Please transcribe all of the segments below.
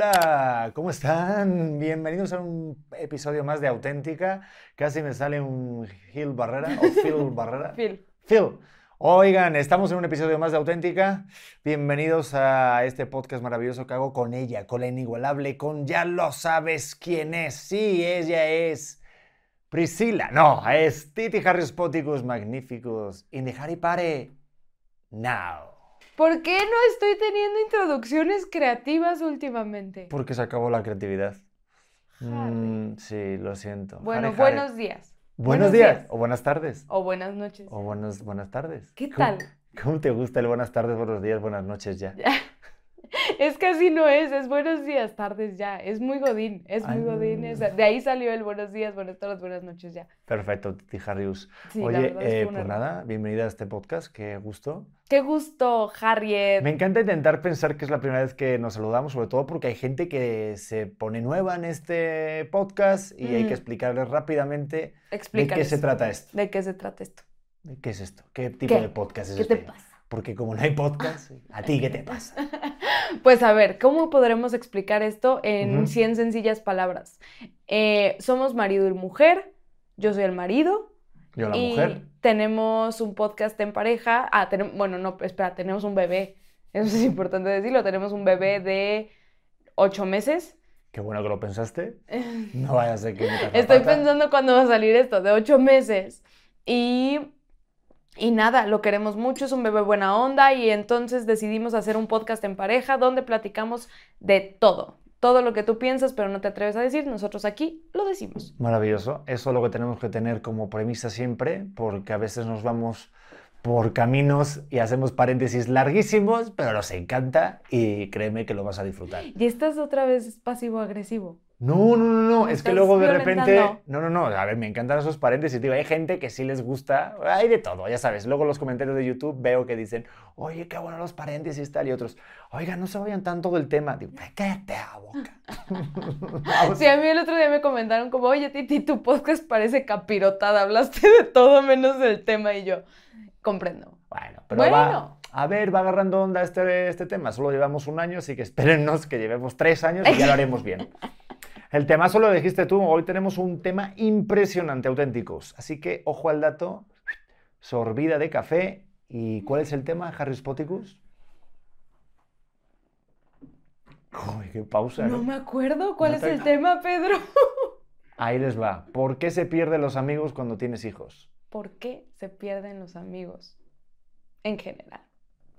Hola, ¿cómo están? Bienvenidos a un episodio más de Auténtica. Casi me sale un Gil Barrera o Phil Barrera. Phil. Phil. Oigan, estamos en un episodio más de Auténtica. Bienvenidos a este podcast maravilloso que hago con ella, con la inigualable, con ya lo sabes quién es. Sí, ella es Priscila. No, es Titi Harris Poticus Magnificus in the Harry Pare now. ¿Por qué no estoy teniendo introducciones creativas últimamente? Porque se acabó la creatividad. Mm, sí, lo siento. Bueno, Harry, Harry. buenos días. Buenos días. O buenas tardes. O buenas noches. O buenos, buenas tardes. ¿Qué ¿Cómo- tal? ¿Cómo te gusta el buenas tardes, buenos días, buenas noches ya? Es que así no es, es buenos días, tardes ya. Es muy godín, es muy godín. es- de ahí salió el buenos días, buenas tardes, buenas noches ya. Perfecto, Titi Harrius. Sí, Oye, eh, pues nada, bienvenida a este podcast, qué gusto. Qué gusto, Harriet. Me encanta intentar pensar que es la primera vez que nos saludamos, sobre todo porque hay gente que se pone nueva en este podcast y hay Mm. que explicarles rápidamente de qué se trata esto. ¿De qué se trata esto? ¿De ¿Qué es esto? ¿Qué tipo ¿Qué? de podcast es ¿Qué te este? pasa? Porque como no hay podcast, ¿a ti qué te pasa? Pues a ver, ¿cómo podremos explicar esto en Ujú. 100 sencillas palabras? Eh, somos marido y mujer, yo soy el marido Yo la y mujer. tenemos un podcast en pareja. Ah, bueno, no, espera, tenemos un bebé. Eso es importante decirlo, tenemos un bebé de 8 meses. Qué bueno que lo pensaste. No vaya a ser que Estoy pensando cuándo va a salir esto, de 8 meses. Y, y nada, lo queremos mucho, es un bebé buena onda y entonces decidimos hacer un podcast en pareja donde platicamos de todo. Todo lo que tú piensas pero no te atreves a decir, nosotros aquí lo decimos. Maravilloso. Eso es lo que tenemos que tener como premisa siempre, porque a veces nos vamos por caminos y hacemos paréntesis larguísimos, pero nos encanta y créeme que lo vas a disfrutar. Y estás otra vez pasivo-agresivo. No, no, no, no, es que luego de repente... No, no, no, a ver, me encantan esos paréntesis, digo, hay gente que sí les gusta, hay de todo, ya sabes. Luego los comentarios de YouTube veo que dicen, oye, qué bueno los paréntesis tal, y otros, oiga, no se vayan tanto del tema. Digo, cállate la boca. Sí, a mí el otro día me comentaron como, oye, Titi, tu podcast parece capirotada, hablaste de todo menos del tema y yo, comprendo. Bueno, pero va, Bueno. a ver, va agarrando onda este, este tema. Solo llevamos un año, así que espérennos que llevemos tres años y ya lo haremos bien. El tema solo lo dijiste tú. Hoy tenemos un tema impresionante, auténticos. Así que ojo al dato, sorbida de café. ¿Y cuál es el tema, Harris Poticus? Uy, qué pausa, No ¿no? me acuerdo cuál No es te- el tema, Pedro. Ahí les va. ¿Por qué se pierden los amigos cuando tienes hijos? ¿Por qué se pierden los amigos? En general.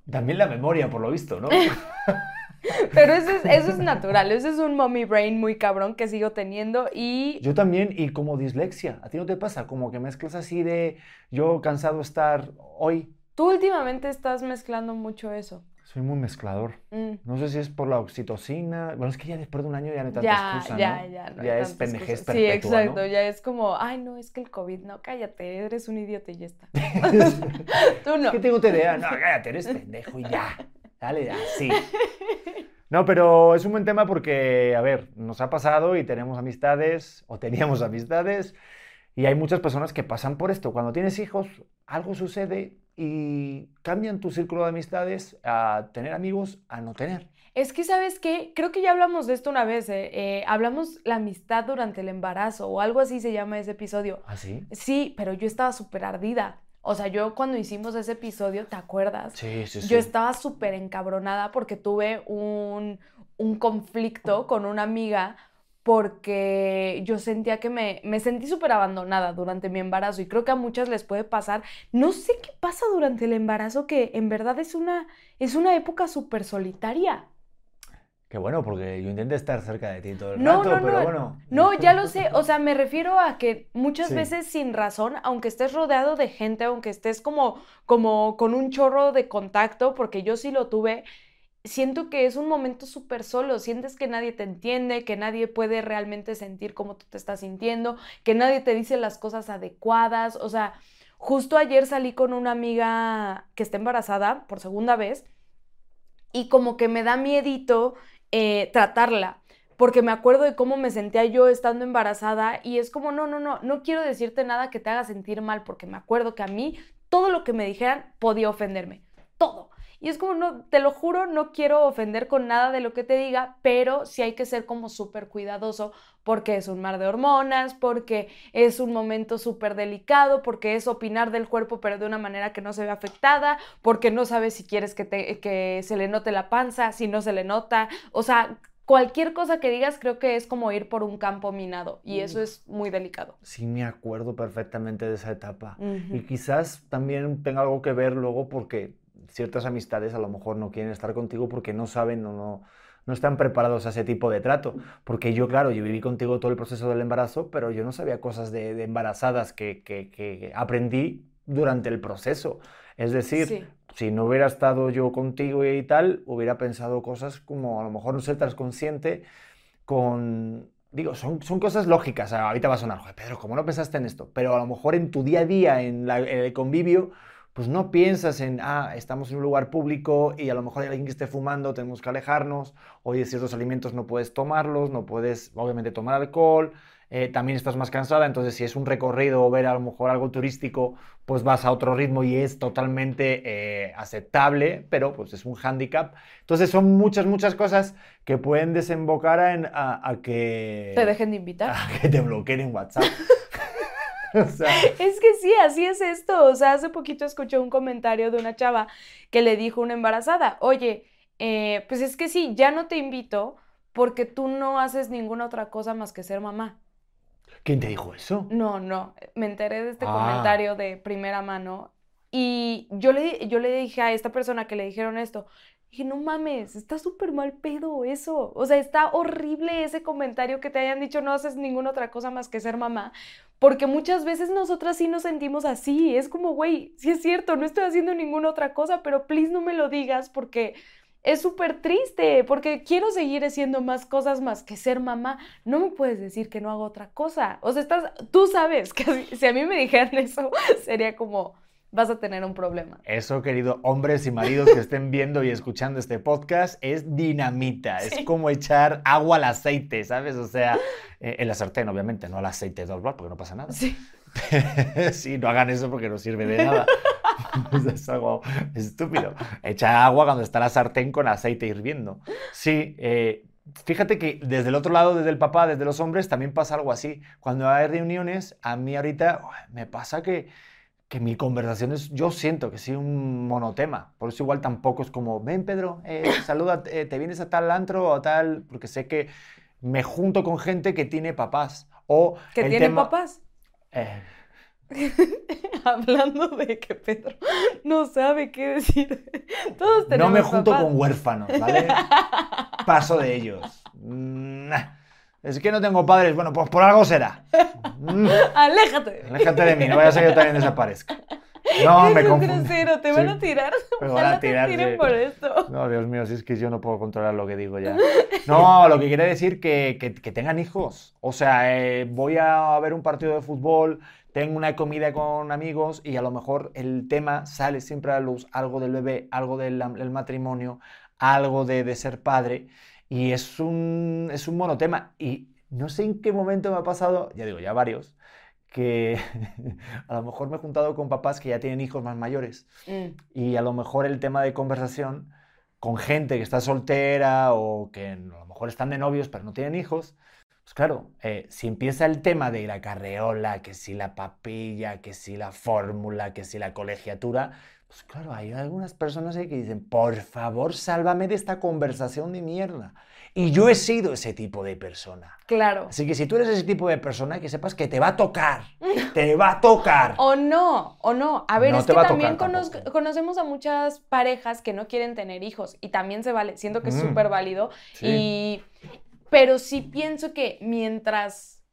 También la memoria, por lo visto, ¿no? Pero eso es, eso es natural, eso es un mommy brain muy cabrón que sigo teniendo y Yo también, y como dislexia, ¿a ti no te pasa? Como que mezclas así de yo cansado estar hoy. tú últimamente estás mezclando mucho eso. Soy muy mezclador. Mm, No sé si es por la oxitocina. Bueno, es que ya después de un año ya no hay tanta Ya, excusa, ya, ¿no? ya. no hay Ya es cosas. Sí, exacto, ya es como, ay, no, es que el COVID, no, cállate, eres un idiota y ya está. Tú no. Es que tengo TDA. No, cállate, eres pendejo y ya. Dale, así. No, pero es un buen tema porque, a ver, nos ha pasado y tenemos amistades, o teníamos amistades, y hay muchas personas que pasan por esto. Cuando tienes hijos, algo sucede y cambian tu círculo de amistades a tener amigos a no tener. Es que, ¿sabes qué? Creo que ya hablamos de esto una vez, eh, eh, hablamos la amistad durante el embarazo o algo así se llama ese episodio. ¿Así? Sí, pero yo estaba súper ardida. O sea, yo cuando hicimos ese episodio, ¿te acuerdas? Sí, sí, sí. Yo estaba súper encabronada porque tuve un, un conflicto con una amiga porque yo sentía que me, me sentí súper abandonada durante mi embarazo y creo que a muchas les puede pasar. No sé qué pasa durante el embarazo que en verdad es una, es una época súper solitaria. Qué bueno, porque yo intenté estar cerca de ti todo el No, rato, no, pero no. bueno. No, ya lo sé. O sea, me refiero a que muchas Sí. veces sin razón, aunque estés rodeado de gente, aunque estés como, como con un chorro de contacto, porque yo sí lo tuve, siento que es un momento súper solo. Sientes que nadie te entiende, que nadie puede realmente sentir cómo tú te estás sintiendo, que nadie te dice las cosas adecuadas. O sea, justo ayer salí con una amiga que está embarazada por segunda vez y como que me da miedito eh, tratarla porque me acuerdo de cómo me sentía yo estando embarazada y es como, no, no, no, no quiero decirte nada que te haga sentir mal, porque me acuerdo que a mí todo lo que me dijeran podía ofenderme, todo. Y es como, no, te lo juro, no quiero ofender con nada de lo que te diga, pero sí hay que ser como súper cuidadoso porque es un mar de hormonas, porque es un momento súper delicado, porque es opinar del cuerpo pero de una manera que no se ve afectada, porque no sabes si quieres que, te, que se le note la panza, si no se le nota. O sea, cualquier cosa que digas creo que es como ir por un campo minado y eso es muy delicado. Sí, me acuerdo perfectamente de esa etapa. Y quizás también tenga algo que ver luego porque ciertas amistades a lo mejor no quieren estar contigo porque no saben o no, no están preparados a ese tipo de trato. Porque yo, claro, yo viví contigo todo el proceso del embarazo, pero yo no sabía cosas de, embarazadas que, que, que, aprendí durante el proceso. Es decir, si no hubiera estado yo contigo y tal, hubiera pensado cosas como a lo mejor no ser consciente con... Digo, son, son cosas lógicas. Ahorita va a sonar, Pedro, ¿cómo no pensaste en esto? Pero a lo mejor en tu día a día, en, el convivio, pues no piensas en, ah, estamos en un lugar público y a lo mejor hay alguien que esté fumando, tenemos que alejarnos, oye, ciertos alimentos no puedes tomarlos, no puedes, obviamente, tomar alcohol, eh, también estás más cansada, entonces si es un recorrido o ver a lo mejor algo turístico, pues vas a otro ritmo y es totalmente eh, aceptable, pero pues es un hándicap. Entonces son muchas, muchas cosas que pueden desembocar en, a, que... Te dejen de invitar. A que te bloqueen en WhatsApp. Es que sí, así es esto. O sea, hace poquito escuché un comentario de una chava que le dijo a una embarazada, oye, eh, pues es que sí, ya no te invito porque tú no haces ninguna otra cosa más que ser mamá. ¿Quién te dijo eso? No, no, me enteré de este ah. comentario de primera mano y yo le, yo le dije a esta persona que le dijeron esto, dije, no mames, está súper mal pedo eso. O sea, está horrible ese comentario que te hayan dicho no haces ninguna otra cosa más que ser mamá. Porque muchas veces nosotras sí nos sentimos así. Es como, güey, sí es cierto, no estoy haciendo ninguna otra cosa, pero please no me lo digas porque es súper triste porque quiero seguir haciendo más cosas más que ser mamá. No me puedes decir que no hago otra cosa. O sea, estás, tú sabes que si a mí me dijeran eso, sería como, vas a tener un problema. Eso, querido hombres y maridos que estén viendo y escuchando este podcast, es dinamita. Es como echar agua al aceite, ¿sabes? O sea, eh, en la sartén, obviamente, no al aceite de porque no pasa nada. Sí. sí, no hagan eso porque no sirve de nada. es algo estúpido. Echa agua cuando está la sartén con aceite hirviendo. Sí, eh, fíjate que desde el otro lado, desde el papá, desde los hombres, también pasa algo así. Cuando hay reuniones, a mí ahorita me pasa que, que mi conversación es, yo siento que sí, un monotema. Por eso igual tampoco es como, ven Pedro, eh, saluda, eh, te vienes a tal antro o tal, porque sé que me junto con gente que tiene papás. O ¿Que tiene papás? Eh, Hablando de que Pedro no sabe qué decir. Todos tenemos No me junto con huérfanos, ¿vale? Paso de ellos. Es que no tengo padres. Bueno, pues por algo será. Aléjate. Aléjate de mí, no vaya a ser que yo también desaparezca. No, me confundo. te van a tirar. Me van a tirar. por esto. No, Dios mío, si es que yo no puedo controlar lo que digo ya. No, lo que quiere decir que, que, que tengan hijos. O sea, eh, voy a ver un partido de fútbol tengo una comida con amigos y a lo mejor el tema sale siempre a la luz, algo del bebé, algo del, matrimonio, algo de, ser padre, y es un, es un monotema. Y no sé en qué momento me ha pasado, ya digo, ya varios, que a lo mejor me he juntado con papás que ya tienen hijos más mayores mm. y a lo mejor el tema de conversación con gente que está soltera o que a lo mejor están de novios pero no tienen hijos, pues claro, eh, si empieza el tema de la carreola, que si la papilla, que si la fórmula, que si la colegiatura, pues claro, hay algunas personas ahí que dicen, por favor, sálvame de esta conversación de mierda. Y yo he sido ese tipo de persona. Claro. Así que si tú eres ese tipo de persona, que sepas que te va a tocar. te va a tocar. O no, o no. A ver, es que también conocemos a muchas parejas que no quieren tener hijos y también se vale, siento que es súper válido. Y pero sí pienso que mientras,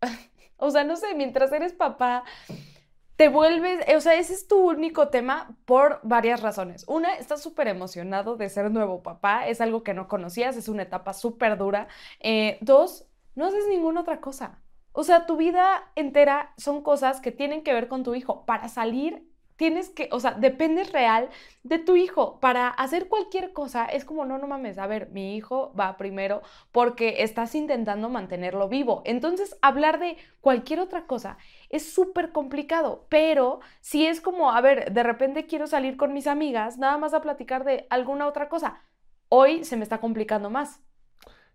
o sea, no sé, mientras eres papá, te vuelves, o sea, ese es tu único tema por varias razones. Una, estás súper emocionado de ser nuevo papá, es algo que no conocías, es una etapa súper dura. Eh, dos, no haces ninguna otra cosa. O sea, tu vida entera son cosas que tienen que ver con tu hijo. Para salir tienes que, o sea, dependes real de tu hijo. Para hacer cualquier cosa es como, no, no mames, a ver, mi hijo va primero porque estás intentando mantenerlo vivo. Entonces, hablar de cualquier otra cosa es súper complicado, pero si es como, a ver, de repente quiero salir con mis amigas, nada más a platicar de alguna otra cosa. Hoy se me está complicando más.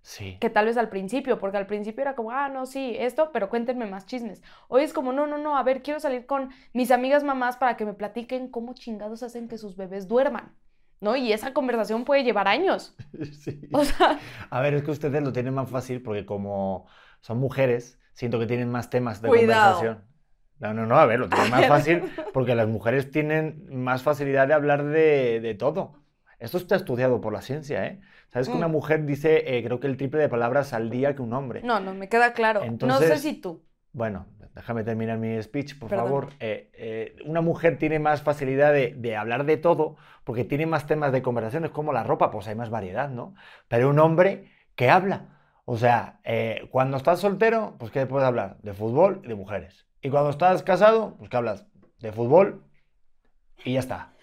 Sí. Que tal vez al principio, porque al principio era como, ah, no, sí, esto, pero cuéntenme más chismes. Hoy es como, no, no, no, a ver, quiero salir con mis amigas mamás para que me platiquen cómo chingados hacen que sus bebés duerman. ¿No? Y esa conversación puede llevar años. Sí. O sea, A ver, es que ustedes lo tienen más fácil porque como son mujeres, siento que tienen más temas de Cuidado. conversación. No, no, no, a ver, lo tienen más fácil porque las mujeres tienen más facilidad de hablar de, de todo. Esto está estudiado por la ciencia, ¿eh? Sabes que una Mm. mujer dice, eh, creo que el triple de palabras al día que un hombre. no, no, me queda claro. no sé si tú. Bueno, déjame terminar mi speech, por Perdón. favor. Eh, eh, una mujer tiene más facilidad de, de hablar de todo porque tiene más temas de conversación. Es como la ropa, pues hay más variedad, ¿no? Pero un hombre que habla. O sea, cuando estás soltero, pues ¿qué puedes hablar? De fútbol y de mujeres. Y cuando estás casado, pues ¿qué hablas? De fútbol y ya está.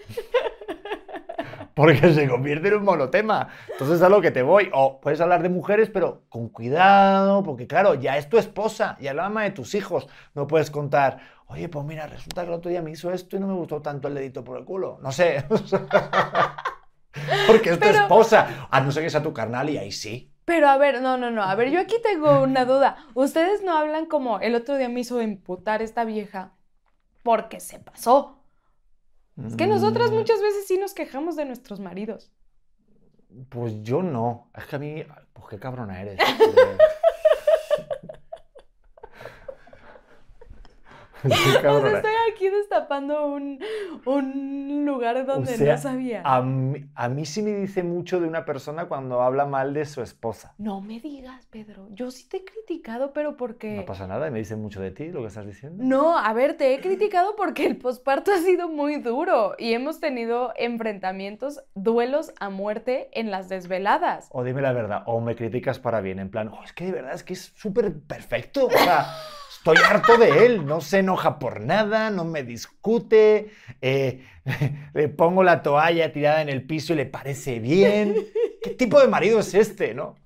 Porque se convierte en un monotema. Entonces a lo que te voy. O puedes hablar de mujeres, pero con cuidado, porque claro, ya es tu esposa, ya la mamá de tus hijos. No puedes contar, oye, pues mira, resulta que el otro día me hizo esto y no me gustó tanto el dedito por el culo. No sé. porque es tu Pero- esposa. A no ser que sea tu carnal y ahí sí. Pero a ver, no, no, no. A ver, yo aquí tengo una duda. Ustedes no hablan como el otro día me hizo emputar esta vieja porque se pasó. Es que nosotras Mm, muchas veces sí nos quejamos de nuestros maridos. Pues yo no. Es que a mí, pues qué cabrona eres. Qué O sea, estoy aquí destapando un, un lugar donde sea, no sabía. A mí, a mí sí me dice mucho de una persona cuando habla mal de su esposa. No me digas, Pedro. Yo sí te he criticado, pero porque... No pasa nada, y me dice mucho de ti lo que estás diciendo. No, a ver, te he criticado porque el posparto ha sido muy duro y hemos tenido enfrentamientos, duelos a muerte en las desveladas. O dime la verdad, o me criticas para bien, en plan, "Oh, es que de verdad es que es súper perfecto. O sea, estoy harto de él, no se enoja por nada, no me discute, eh, le pongo la toalla tirada en el piso y le parece bien. ¿Qué tipo de marido es este, no?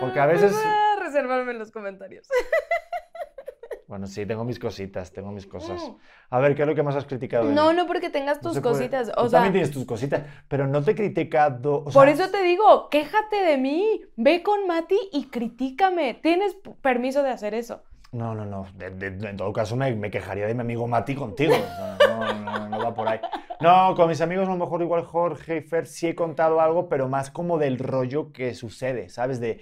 Porque a Eh, veces- Voy a reservarme en los comentarios. Bueno, sí, tengo mis cositas, tengo mis cosas. Mm. A ver, ¿qué es lo que más has criticado No, no porque tengas tus cositas. Tú O sea, también tienes tus cositas, pero no te he criticado. o por sea, eso te digo, quéjate de mí. Ve con Mati y critícame. Tienes permiso de hacer eso. No, no, no. de- de- en todo caso, me, me quejaría de mi amigo Mati contigo. No, no, no, no va por ahí. No, con mis amigos, a lo mejor igual Jorge y Fer sí he contado algo, pero más como del rollo que sucede, ¿sabes? De,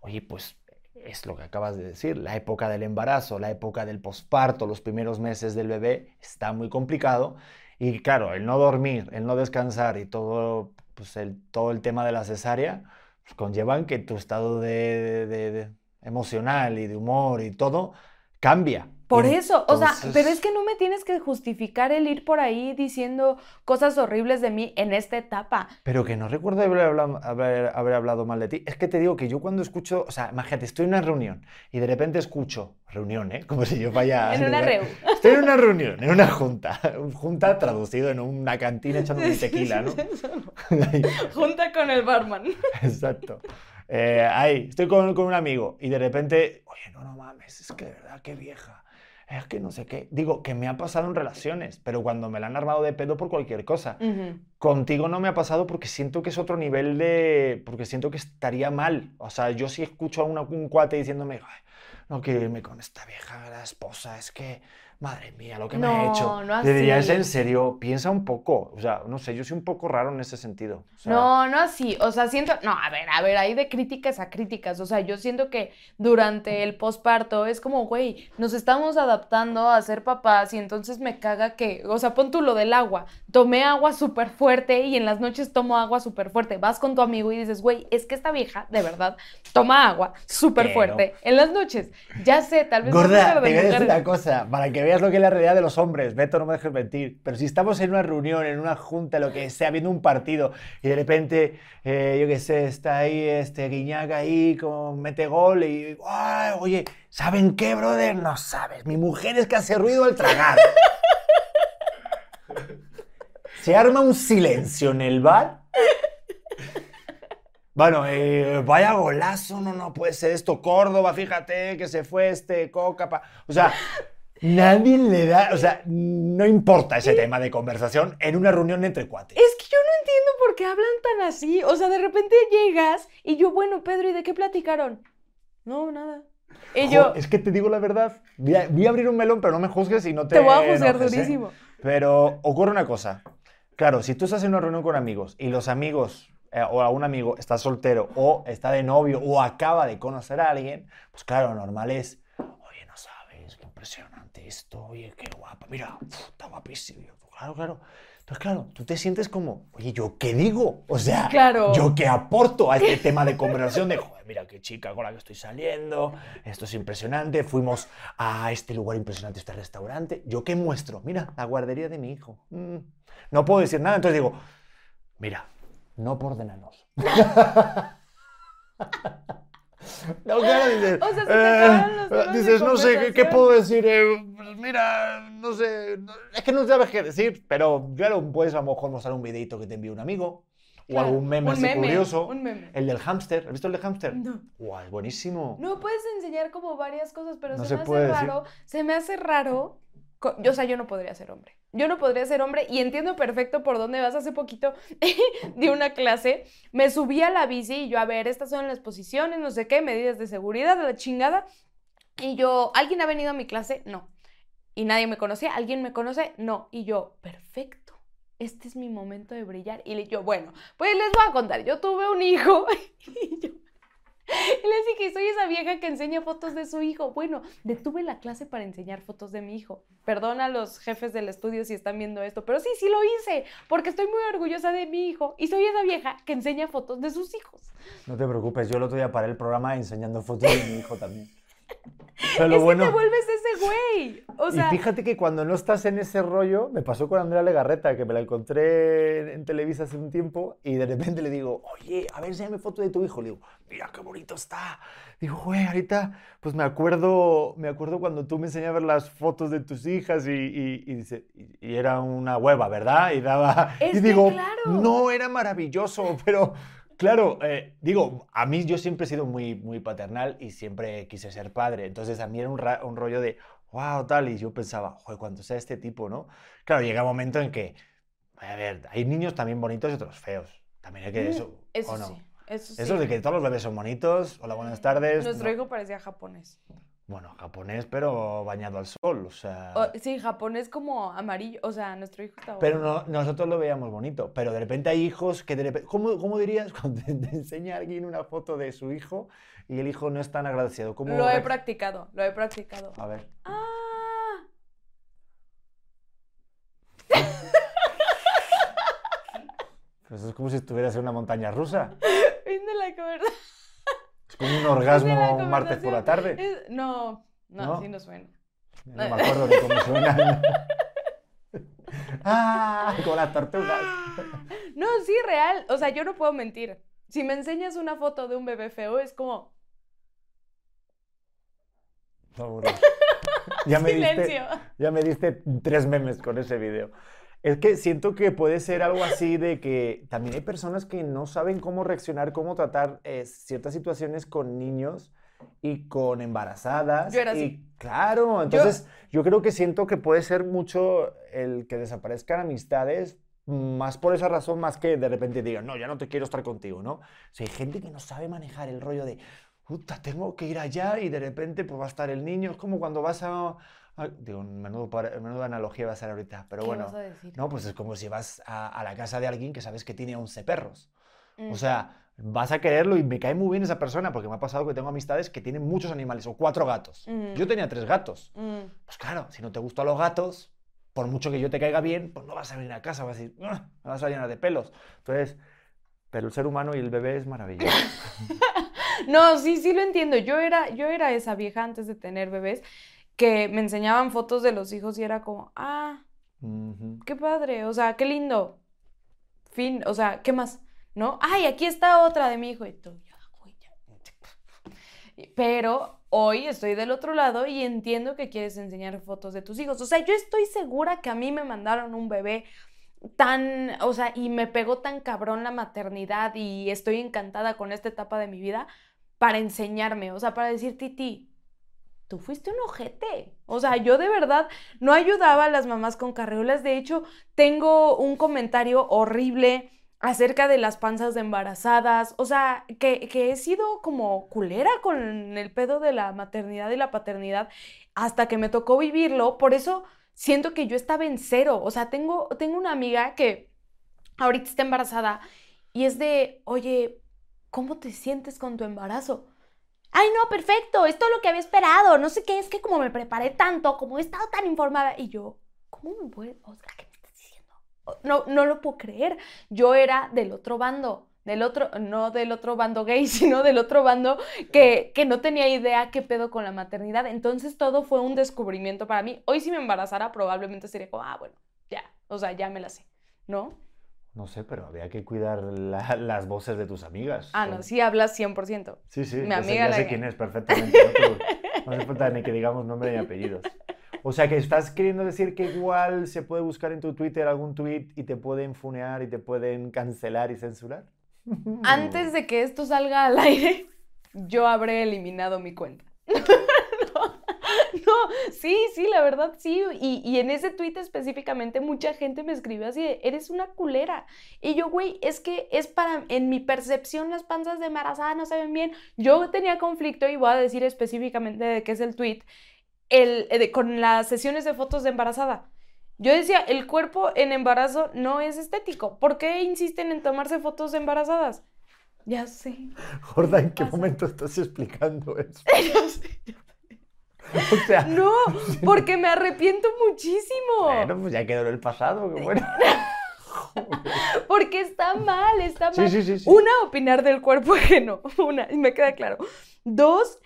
oye, pues es lo que acabas de decir, la época del embarazo, la época del posparto, los primeros meses del bebé, está muy complicado. Y claro, el no dormir, el no descansar y todo, pues el, todo el tema de la cesárea, pues conllevan que tu estado de, de- de- emocional y de humor y todo cambia. Por eso, o sea, entonces- pero es que no me tienes que justificar el ir por ahí diciendo cosas horribles de mí en esta etapa. Pero que no recuerdo haber hablado, haber, haber hablado mal de ti. Es que te digo que yo cuando escucho, o sea, imagínate, estoy en una reunión y de repente escucho, reunión, ¿eh? Como si yo vaya... En una reu. Estoy en una reunión, en una junta. Junta traducido en una cantina echando un tequila, ¿no? Junta con el barman. Exacto. Eh, ahí, estoy con, con un amigo y de repente, oye, no, no mames, es que de verdad, qué vieja. Es que no sé qué. Digo, que me ha pasado en relaciones, pero cuando me la han armado de pedo por cualquier cosa. Ujú. Contigo no me ha pasado porque siento que es otro nivel de... porque siento que estaría mal. O sea, yo sí escucho a una- un cuate diciéndome, "Ay, no quiero irme con esta vieja, la esposa, es que, madre mía, lo que me ha hecho. no Le diría, así. ¿es en serio? Piensa un poco. O sea, no sé, yo soy un poco raro en ese sentido. O sea, No, no así. O sea, siento. No, a ver, a ver, hay de críticas a críticas. O sea, yo siento que durante el posparto es como, güey, nos estamos adaptando a ser papás y entonces me caga que. O sea, pon tú lo del agua. Tomé agua súper fuerte y en las noches tomo agua súper fuerte. Vas con tu amigo y dices, güey, es que esta vieja, de verdad, toma agua súper fuerte en las noches. Ya sé, tal vez. Gorda, te voy a decir una cosa, para que veas lo que es la realidad de los hombres, Beto, no me dejes mentir, pero si estamos en una reunión, en una junta, lo que sea, viendo un partido, y de repente, eh, yo qué sé, está ahí este Guiñac ahí, con, mete gol, y, ¡ay, oye, ¿saben qué, brother? No sabes, mi mujer es que hace ruido al tragar. Se arma un silencio en el bar. Bueno, eh, vaya golazo, no, no puede ser esto. Córdoba, fíjate que se fue este Coca. pa- O sea, nadie le da, o sea, no importa ese tema de conversación en una reunión entre cuates. Es que yo no entiendo por qué hablan tan así. O sea, de repente llegas y yo, bueno, Pedro, ¿y de qué platicaron? No, nada. Y yo, es que te digo la verdad. Voy a, voy a abrir un melón, pero no me juzgues y no te te voy a juzgar enojes, ¿eh? durísimo. Pero ocurre una cosa. Claro, si tú estás en una reunión con amigos y los amigos eh, o algún amigo está soltero o está de novio o acaba de conocer a alguien, pues claro, normal es, oye, no sabes, qué impresionante esto, oye, qué guapa, mira, uf, está guapísimo. Yo, Claro, claro. Entonces, claro, tú te sientes como, oye, ¿yo qué digo? O sea, Claro. ¿yo qué aporto a este tema de conversación de, joder, mira qué chica con la que estoy saliendo, esto es impresionante, fuimos a este lugar impresionante, este restaurante, ¿yo qué muestro? Mira, la guardería de mi hijo. Mm, No puedo decir nada, entonces digo, mira, no por denanos. No, claro, dices, O sea, se te eh, los dices, no sé, ¿qué, qué conversación". puedo decir? Eh, pues mira, no sé, no- es que no sabes qué decir, pero claro, puedes a lo mejor mostrar un videito que te envíe un amigo, o Claro, algún meme así meme, curioso. un meme. El del hámster, ¿has visto el del hámster? No. Guau, es buenísimo. No puedes enseñar como varias cosas, pero No se, se me hace puede decir. raro. Se me hace raro. Yo, o sea, yo no podría ser hombre. Yo no podría ser hombre y entiendo perfecto por dónde vas. Hace poquito de una clase, me subí a la bici y yo, a ver, estas son las posiciones, no sé qué, medidas de seguridad, de la chingada. Y yo, ¿alguien ha venido a mi clase? No. Y nadie me conocía. ¿Alguien me conoce? No. Y yo, perfecto. Este es mi momento de brillar. Y yo, bueno, pues les voy a contar. Yo tuve un hijo y yo y les dije, soy esa vieja que enseña fotos de su hijo. Bueno, detuve la clase para enseñar fotos de mi hijo. Perdona a los jefes del estudio si están viendo esto, pero sí, sí lo hice, porque estoy muy orgullosa de mi hijo y soy esa vieja que enseña fotos de sus hijos. No te preocupes, yo el otro día paré el programa enseñando fotos de mi hijo también. Pero lo es bueno... que te vuelves ese güey. O sea, y fíjate que cuando no estás en ese rollo, me pasó con Andrea Legarreta, que me la encontré en, Televisa hace un tiempo, y de repente le digo, oye, a ver, enséñame foto de tu hijo. Le digo, mira qué bonito está. Digo, güey, ahorita, pues me acuerdo, me acuerdo cuando tú me enseñabas las fotos de tus hijas y, y- y dice, y, y era una hueva, ¿verdad? Y daba, Es y digo, claro. no, era maravilloso, pero Claro, eh, digo, a mí yo siempre he sido muy, muy paternal y siempre quise ser padre. Entonces a mí era un, ra- un rollo de, wow, tal. Y yo pensaba, joder, cuando sea este tipo, ¿no? Claro, llega un momento en que, a ver, hay niños también bonitos y otros feos. También hay que mm, eso, eso ¿o no? sí. Eso sí. Eso de que todos los bebés son bonitos. Hola, buenas tardes. Nuestro no. hijo parecía japonés. Bueno, japonés, pero bañado al sol, o sea... O- sí, japonés como amarillo. O sea, nuestro hijo estaba. Pero no, nosotros lo veíamos bonito. Pero de repente hay hijos que de repente. ¿Cómo, cómo dirías cuando te, te enseña alguien una foto de su hijo y el hijo no es tan agradecido? ¿Cómo Lo he practicado, lo he practicado. A ver. Ah. Pues es como si estuvieras en una montaña rusa. Fin de la conversación. Es como un orgasmo un martes por la tarde. Es- No, no, ¿No? así no suena. No me acuerdo de cómo suena. ¡Ah! Como las tortugas. No, sí, real. O sea, yo no puedo mentir. Si me enseñas una foto de un bebé feo, es como Fabuloso. Ya me, diste, silencio. ya me diste tres memes con ese video. Es que siento que puede ser algo así de que también hay personas que no saben cómo reaccionar, cómo tratar eh, ciertas situaciones con niños y con embarazadas. Yo era y, así. Claro, entonces yo... creo que siento que puede ser mucho el que desaparezcan amistades, más por esa razón, más que de repente digan, no, ya no te quiero estar contigo, ¿no? O sea, hay gente que no sabe manejar el rollo de, puta, tengo que ir allá y de repente pues va a estar el niño. Es como cuando vas a... a- digo, menudo, menudo analogía va a ser ahorita, pero ¿Qué bueno. vas a decir? No, pues es como si vas a, a la casa de alguien que sabes que tiene 11 perros. Mm. O sea, vas a quererlo y me cae muy bien esa persona porque me ha pasado que tengo amistades que tienen muchos animales o cuatro gatos. Mm. Yo tenía tres gatos. Mm. Pues claro, si no te gustan los gatos, por mucho que yo te caiga bien, pues no vas a venir a casa, vas a decir, "Ah", me vas a llenar de pelos. Entonces, pero el ser humano y el bebé es maravilloso. No, sí, sí lo entiendo. Yo era, yo era esa vieja antes de tener bebés que me enseñaban fotos de los hijos y era como, ah, qué padre, o sea, qué lindo. Fin, o sea, ¿qué más? ¿No? Ay, aquí está otra de mi hijo. Y tú, ya. Pero hoy estoy del otro lado y entiendo que quieres enseñar fotos de tus hijos. O sea, yo estoy segura que a mí me mandaron un bebé tan, o sea, y me pegó tan cabrón la maternidad y estoy encantada con esta etapa de mi vida para enseñarme, o sea, para decir, Titi, tú fuiste un ojete. O sea, yo de verdad no ayudaba a las mamás con carriolas. De hecho, tengo un comentario horrible acerca de las panzas de embarazadas. O sea, que, que, he sido como culera con el pedo de la maternidad y la paternidad hasta que me tocó vivirlo. Por eso siento que yo estaba en cero. O sea, tengo, tengo una amiga que ahorita está embarazada y es de, oye, ¿cómo te sientes con tu embarazo? Ay, no, perfecto, es todo lo que había esperado. No sé qué, es que como me preparé tanto, como he estado tan informada. Y yo, ¿cómo me puedes, Oscar, qué me estás diciendo? No, no lo puedo creer. Yo era del otro bando, del otro, no del otro bando gay, sino del otro bando que, que no tenía idea qué pedo con la maternidad. Entonces todo fue un descubrimiento para mí. Hoy si me embarazara probablemente sería como, ah, bueno, ya, o sea, ya me la sé, ¿no? No sé, pero había que cuidar las voces de tus amigas. Ah, no, sí hablas 100%. Sí, sí, Mi amiga sé, quién es perfectamente. No, hace falta ni que digamos nombre ni apellidos. O sea, que estás queriendo decir que igual se puede buscar en tu Twitter algún tweet y te pueden funear y te pueden cancelar y censurar. Antes de que esto salga al aire, yo habré eliminado mi cuenta. no, sí, sí, la verdad sí. Y, en ese tweet específicamente mucha gente me escribió así de, eres una culera. Y yo, güey, es que es para, en mi percepción las panzas de embarazada no se ven bien. Yo tenía conflicto y voy a decir específicamente de qué es el tweet, el, eh, con las sesiones de fotos de embarazada. Yo decía, el cuerpo en embarazo no es estético. ¿Por qué insisten en tomarse fotos de embarazadas? Ya sé. Jorda, ¿en qué momento estás explicando eso? O sea, no, porque me arrepiento muchísimo. Bueno, pues ya quedó en el pasado, qué bueno. porque está mal, está mal. Sí, sí, sí, una, opinar del cuerpo ajeno. Una, y me queda claro. Dos,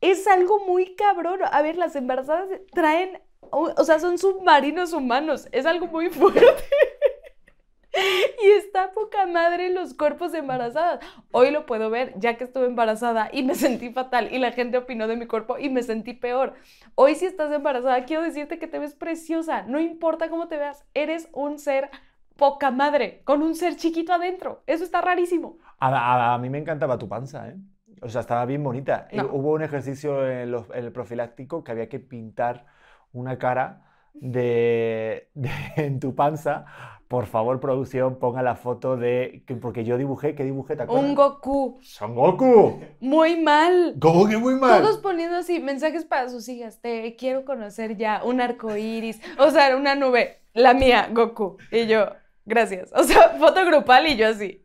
es algo muy cabrón. A ver, las embarazadas traen, o sea, son submarinos humanos. Es algo muy fuerte. y está poca madre los cuerpos embarazadas. Hoy lo puedo ver, ya que estuve embarazada y me sentí fatal y la gente opinó de mi cuerpo y me sentí peor. Hoy si estás embarazada, quiero decirte que te ves preciosa, no importa cómo te veas, eres un ser poca madre, con un ser chiquito adentro. Eso está rarísimo. A, mí me encantaba tu panza, ¿eh? O sea, estaba bien bonita. Hubo un ejercicio en, el profiláctico que había que pintar una cara de, en tu panza por favor, producción, ponga la foto de. Porque yo dibujé, ¿qué dibujé? ¿Te acuerdas? Un Goku. ¡Son Goku! Muy mal. ¿Cómo que muy mal? Todos poniendo así mensajes para sus hijas. Te quiero conocer ya. Un arco iris. O sea, una nube. La mía, Goku. Y yo, gracias. O sea, foto grupal y yo así.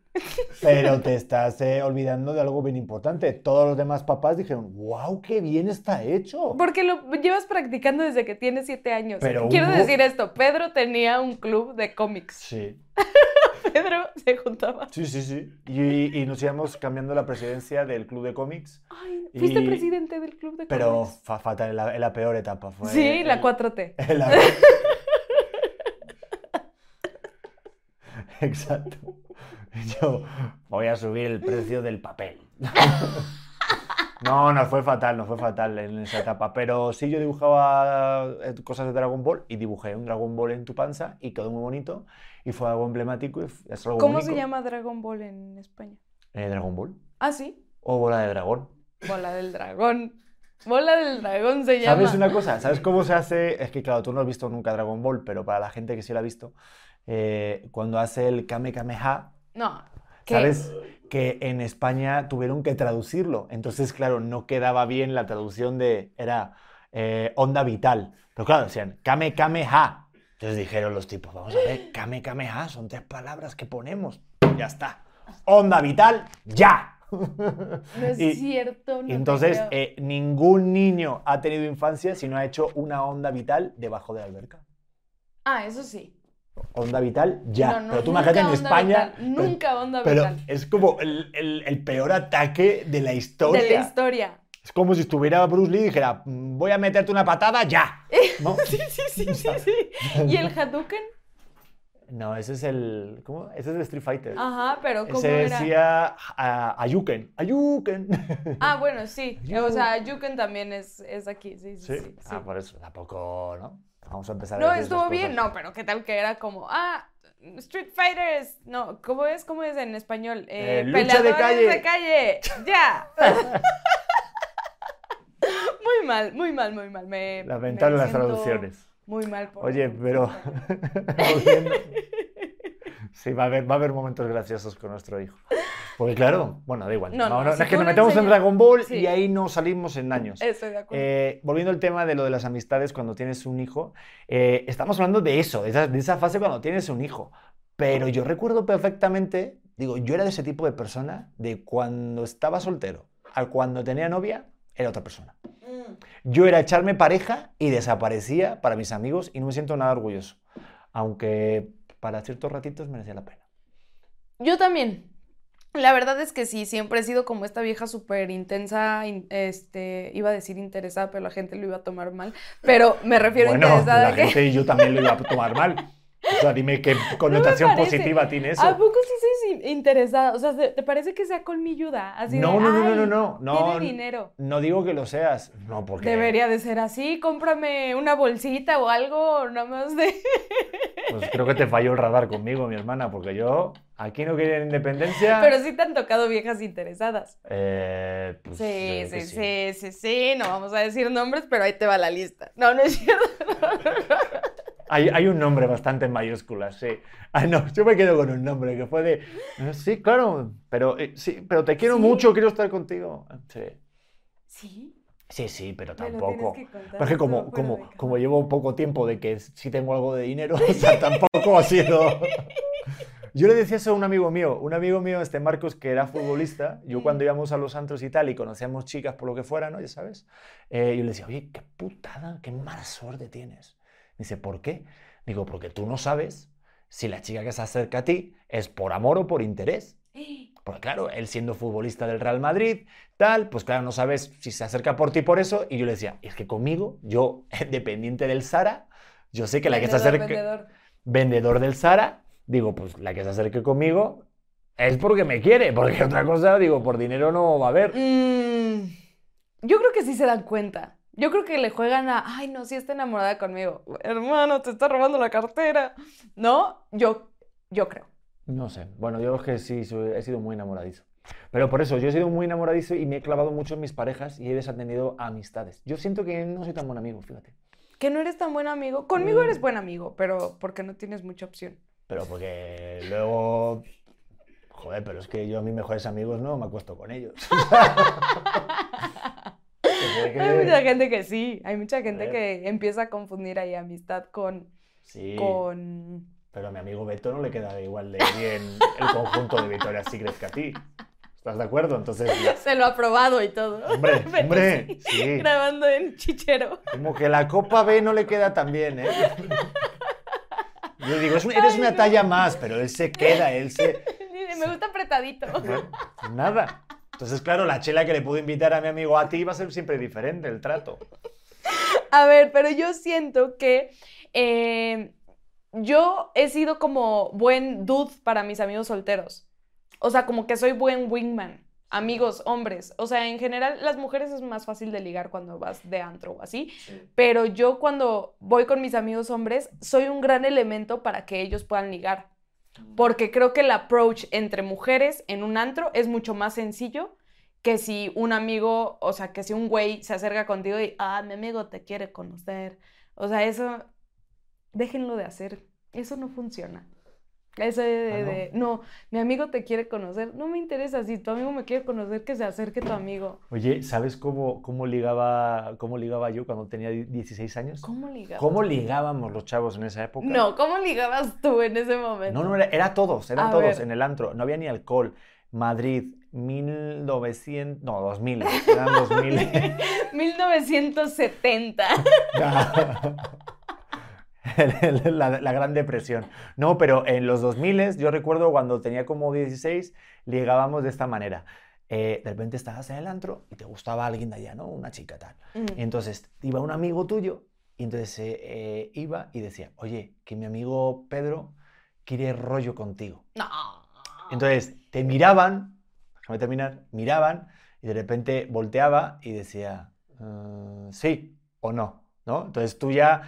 Pero te estás eh, olvidando de algo bien importante. Todos los demás papás dijeron, wow, qué bien está hecho. Porque lo llevas practicando desde que tienes siete años. Pero Quiero decir esto, Pedro tenía un club de cómics. Sí. Pedro se juntaba. Sí, sí, sí. Y, nos íbamos cambiando la presidencia del club de cómics. Ay, fuiste presidente del club de cómics. Pero fatal, en la, peor etapa. Fue sí, la 4T. Exacto. Yo voy a subir el precio del papel. No, no fue fatal, no fue fatal en esa etapa. Pero sí, yo dibujaba eh, cosas de Dragon Ball y dibujé un Dragon Ball en tu panza y quedó muy bonito y fue algo emblemático. Y es algo ¿Cómo se llama Dragon Ball en España? Eh, Dragon Ball. ¿Ah, sí? O Bola de Dragón. Bola del Dragón. Bola del Dragón se llama. ¿Sabes una cosa? ¿Sabes cómo se hace? Es que, claro, tú no has visto nunca Dragon Ball, pero para la gente que sí lo ha visto, eh, cuando hace el Kame No. ¿Sabes? Que en España tuvieron que traducirlo. Entonces, claro, no quedaba bien la traducción de. Era eh, onda vital. Pero claro, decían Kame Kame Ha. Entonces dijeron los tipos, vamos a ver, Kame Kame Ha son tres palabras que ponemos. Ya está. Onda vital, ya. No es cierto. No entonces, eh, ningún niño ha tenido infancia si no ha hecho una onda vital debajo de la alberca. Ah, eso sí onda vital, ya. pero tú imagínate en España. nunca onda vital. Pero es como el, peor ataque de la historia. De la historia. Es como si estuviera Bruce Lee y dijera, mm, voy a meterte una patada ya. sí, sí, sí, sí, sí. ¿Y el Hadouken? No, ese es el. ¿Cómo? Ese es el Street Fighter. Ajá, pero ¿cómo Ese era? decía a- Ayuken. Ayuken. Ah, bueno, sí. O Yu- sea, Yuken también es, es aquí, sí, sí, Sí. sí. sí. Ah, por eso. Tampoco, ¿no? Vamos a empezar a No, estuvo bien, no, pero ¿qué tal que era como, ah, Street Fighters? No, ¿cómo es? ¿Cómo es en español? Eh, lucha de calle. de calle. Ya. muy mal, muy mal, muy mal. Me, Lamentable me las traducciones. Muy mal. por- Oye, pero. sí, va a, haber, va a haber momentos graciosos con nuestro hijo. Porque, claro, bueno, da igual. No, no, si es que nos metemos en Dragon Ball Sí. y ahí no salimos en años. Estoy de acuerdo. Eh, volviendo al tema de lo de las amistades cuando tienes un hijo, eh, estamos hablando de eso, de esa, de esa fase cuando tienes un hijo. Pero yo recuerdo perfectamente, digo, yo era de ese tipo de persona, de cuando estaba soltero a cuando tenía novia, era otra persona. Mm. Yo era echarme pareja y desaparecía para mis amigos y no me siento nada orgulloso. Aunque para ciertos ratitos merecía la pena. Yo también. La verdad es que sí, siempre he sido como esta vieja súper intensa, in- este, iba a decir interesada, pero la gente lo iba a tomar mal, pero me refiero a interesada la que... gente y yo también lo iba a tomar mal. O sea, dime qué connotación positiva tiene eso. ¿A poco sí soy in- interesada? O sea, ¿te parece que sea colmilluda? Así No, no, no, no, "Ay, no, no, no, Tiene dinero. No digo que lo seas, no, porque Debería de ser así, cómprame una bolsita o algo, nada más de... pues creo que te falló el radar conmigo, mi hermana, porque yo aquí no quería independencia. Pero sí te han tocado viejas interesadas. Eh, pues, Sí, sí, sí, sí, sí, no vamos a decir nombres, pero ahí te va la lista. No, no es cierto. Hay, hay un nombre bastante en mayúsculas, sí. Ah, no, yo me quedo con un nombre que fue de. eh, Sí, claro, pero eh, sí, pero te quiero ¿Sí? mucho, quiero estar contigo. Sí, ¿Sí? sí, sí, pero tampoco. que Porque como, como, como llevo poco tiempo de que sí tengo algo de dinero, o sea, tampoco ha sido... Yo le decía eso a un amigo mío, un amigo mío, este Marcos, que era futbolista, yo cuando íbamos a los antros y tal y conocíamos chicas por lo que fuera, ¿no? Ya sabes, eh, yo le decía, oye, qué putada, qué mala suerte tienes. Dice, ¿por qué? Digo, porque tú no sabes si la chica que se acerca a ti es por amor o por interés. Porque claro, él siendo futbolista del Real Madrid, tal, pues claro, no sabes si se acerca por ti por eso. Y yo le decía, es que conmigo, yo, dependiente del Sara, yo sé que la que se acerque, vendedor. vendedor del Sara, digo, pues la que se acerque conmigo es porque me quiere, porque otra cosa, digo, por dinero no va a haber. Mm, yo creo que sí se dan cuenta. Yo creo que le juegan a, ay, no, sí está enamorada conmigo. Hermano, te está robando la cartera. ¿No? Yo, yo creo. No sé, bueno, yo es que sí, soy- he sido muy enamoradizo. Pero por eso, yo he sido muy enamoradizo y me he clavado mucho en mis parejas y he desatendido amistades. Yo siento que no soy tan buen amigo, fíjate. Que no eres tan buen amigo. Conmigo Mm. eres buen amigo, pero porque no tienes mucha opción. Pero porque luego. Joder, pero es que yo a mis mejores amigos no me acuesto con ellos. Que Hay mucha gente que sí. Hay mucha gente que empieza a confundir ahí amistad con, Sí, con... pero a mi amigo Beto no le queda igual de bien el conjunto de Victoria's Secret que a ti. ¿Estás de acuerdo? Entonces, ya- Se lo ha probado y todo. hombre, Pero hombre, sí, sí. Grabando en chichero. Como que la copa B no le queda tan bien, ¿eh? Yo digo, "Es un- eres una talla más, pero él se queda, él se... Me gusta apretadito. Nada. Entonces, claro, la chela que le puedo invitar a mi amigo a ti va a ser siempre diferente el trato. A ver, pero yo siento que eh, yo he sido como buen dude para mis amigos solteros. O sea, como que soy buen wingman. Amigos, hombres. O sea, en general, las mujeres es más fácil de ligar cuando vas de antro o así. Pero yo cuando voy con mis amigos hombres, soy un gran elemento para que ellos puedan ligar. Porque creo que el approach entre mujeres en un antro es mucho más sencillo que si un amigo, o sea, que si un güey se acerca contigo y, ah, mi amigo te quiere conocer. O sea, eso, déjenlo de hacer. Eso no funciona. Eso de, de- Ah, ¿no? de, no, mi amigo te quiere conocer. No me interesa. Si tu amigo me quiere conocer, que se acerque tu amigo. Oye, ¿sabes cómo, cómo, ligaba, cómo ligaba yo cuando tenía 16 años? ¿Cómo ligabas? ¿Cómo ligábamos los chavos en esa época? No, ¿cómo ligabas tú en ese momento? No, no, era, era todos, eran A todos ver. en el antro. No había ni alcohol. Madrid, 1900, no, 2000, eran 2000. 1970. la, la Gran Depresión. No, pero en los 2000 yo recuerdo cuando tenía como 16, ligábamos de esta manera. Eh, de repente estabas en el antro y te gustaba alguien de allá, ¿no? Una chica tal. Y entonces iba un amigo tuyo y entonces eh, eh, iba y decía, oye, que mi amigo Pedro quiere rollo contigo. No. Entonces, te miraban, déjame terminar, miraban y de repente volteaba y decía, "Eh, sí o no, ¿no? Entonces tú ya,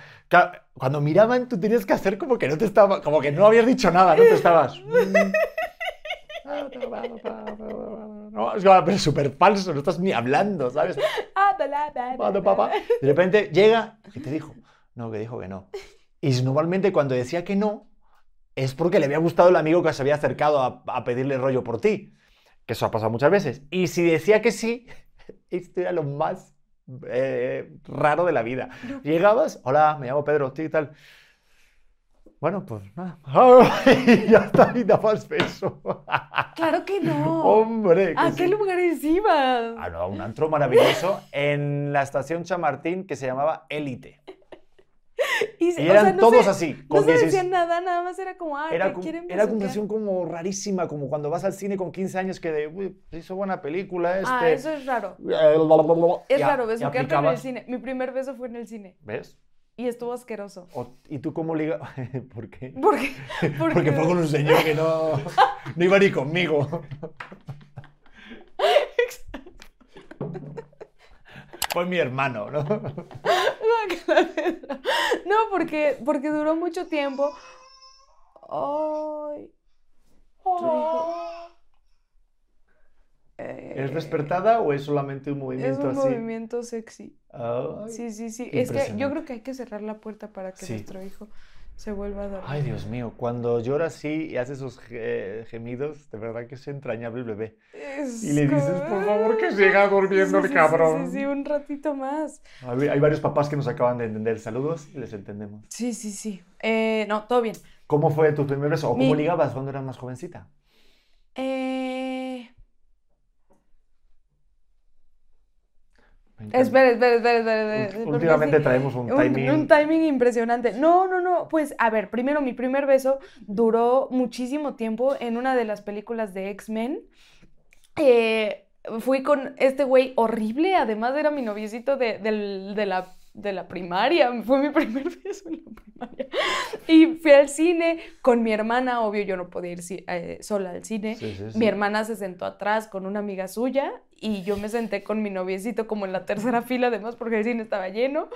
cuando miraban tú tenías que hacer como que no te estaba, como que no habías dicho nada, ¿no? Te estabas... "Mm". No, es pero súper falso, no estás ni hablando, ¿sabes? De repente llega y te dijo, no, que dijo que no. Y normalmente cuando decía que no, es porque le había gustado el amigo que se había acercado a, a pedirle rollo por ti. Que eso ha pasado muchas veces. Y si decía que sí, esto era lo más eh, raro de la vida. Llegabas, hola, me llamo Pedro, ¿tú y tal? Bueno, pues nada. y ya está, y dabas beso. Claro que no. Hombre. que ¿A sí. qué lugares ibas? Ah, no, a un antro maravilloso en la estación Chamartín que se llamaba Élite. se- Y o eran sea, no todos se- así. No con se 16 decía nada, nada más era como, ah, Era, ¿qué como- quieren era una sensación como rarísima, como cuando vas al cine con 15 años que de, uy, hizo buena película este. Ah, eso es raro. Es Es raro besuquearte en el cine. Mi primer beso fue en el cine ¿Ves? y estuvo asqueroso. O- ¿Y tú cómo ligas? ¿Por qué? ¿Por qué? Porque fue con un señor que no, no iba ni conmigo. Fue mi hermano, ¿no? No, porque, porque duró mucho tiempo. Ay. Eh, ¿Es despertada o es solamente un Es movimiento un así? movimiento sexy. Sí, sí, sí. Es que yo creo que hay que cerrar la puerta para que Sí. nuestro hijo se vuelva a dormir. Ay, Dios mío, cuando llora así y hace esos ge- gemidos, de verdad que es entrañable el bebé. Es Y le dices, por favor, que siga durmiendo Sí, el cabrón. Sí, sí, sí, un ratito más. Ver, Hay varios papás que nos acaban de entender. Saludos y les entendemos. Sí, sí, sí. Eh, no, todo bien. ¿Cómo fue tu primer beso? ¿O cómo Mi- ligabas cuando eras más jovencita? Eh... Me encanta. Espera, espera, espera, espera, Últimamente sí, traemos un timing. un timing impresionante. No, no, no. Pues, a ver, primero, mi primer beso duró muchísimo tiempo en una de las películas de X-Men. Eh, fui con este güey horrible, además era mi noviecito de, del- de la, de la primaria, fue mi primer beso en la primaria. Y fui al cine con mi hermana, obvio yo no podía ir si- eh, sola al cine. Sí, sí, sí. Mi hermana se sentó atrás con una amiga suya y yo me senté con mi noviecito como en la tercera fila, además porque el cine estaba lleno.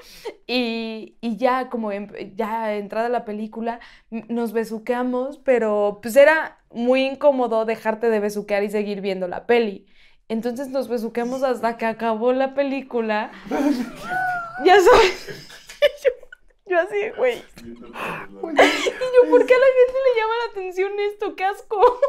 Y, y ya como em- ya entrada la película, nos besuqueamos, pero pues era muy incómodo dejarte de besuquear y seguir viendo la peli. Entonces nos besuqueamos hasta que acabó la película. Ya sabes. Yo, yo así, güey. Y yo, ¿por qué a la gente le llama la atención esto? ¡Qué asco!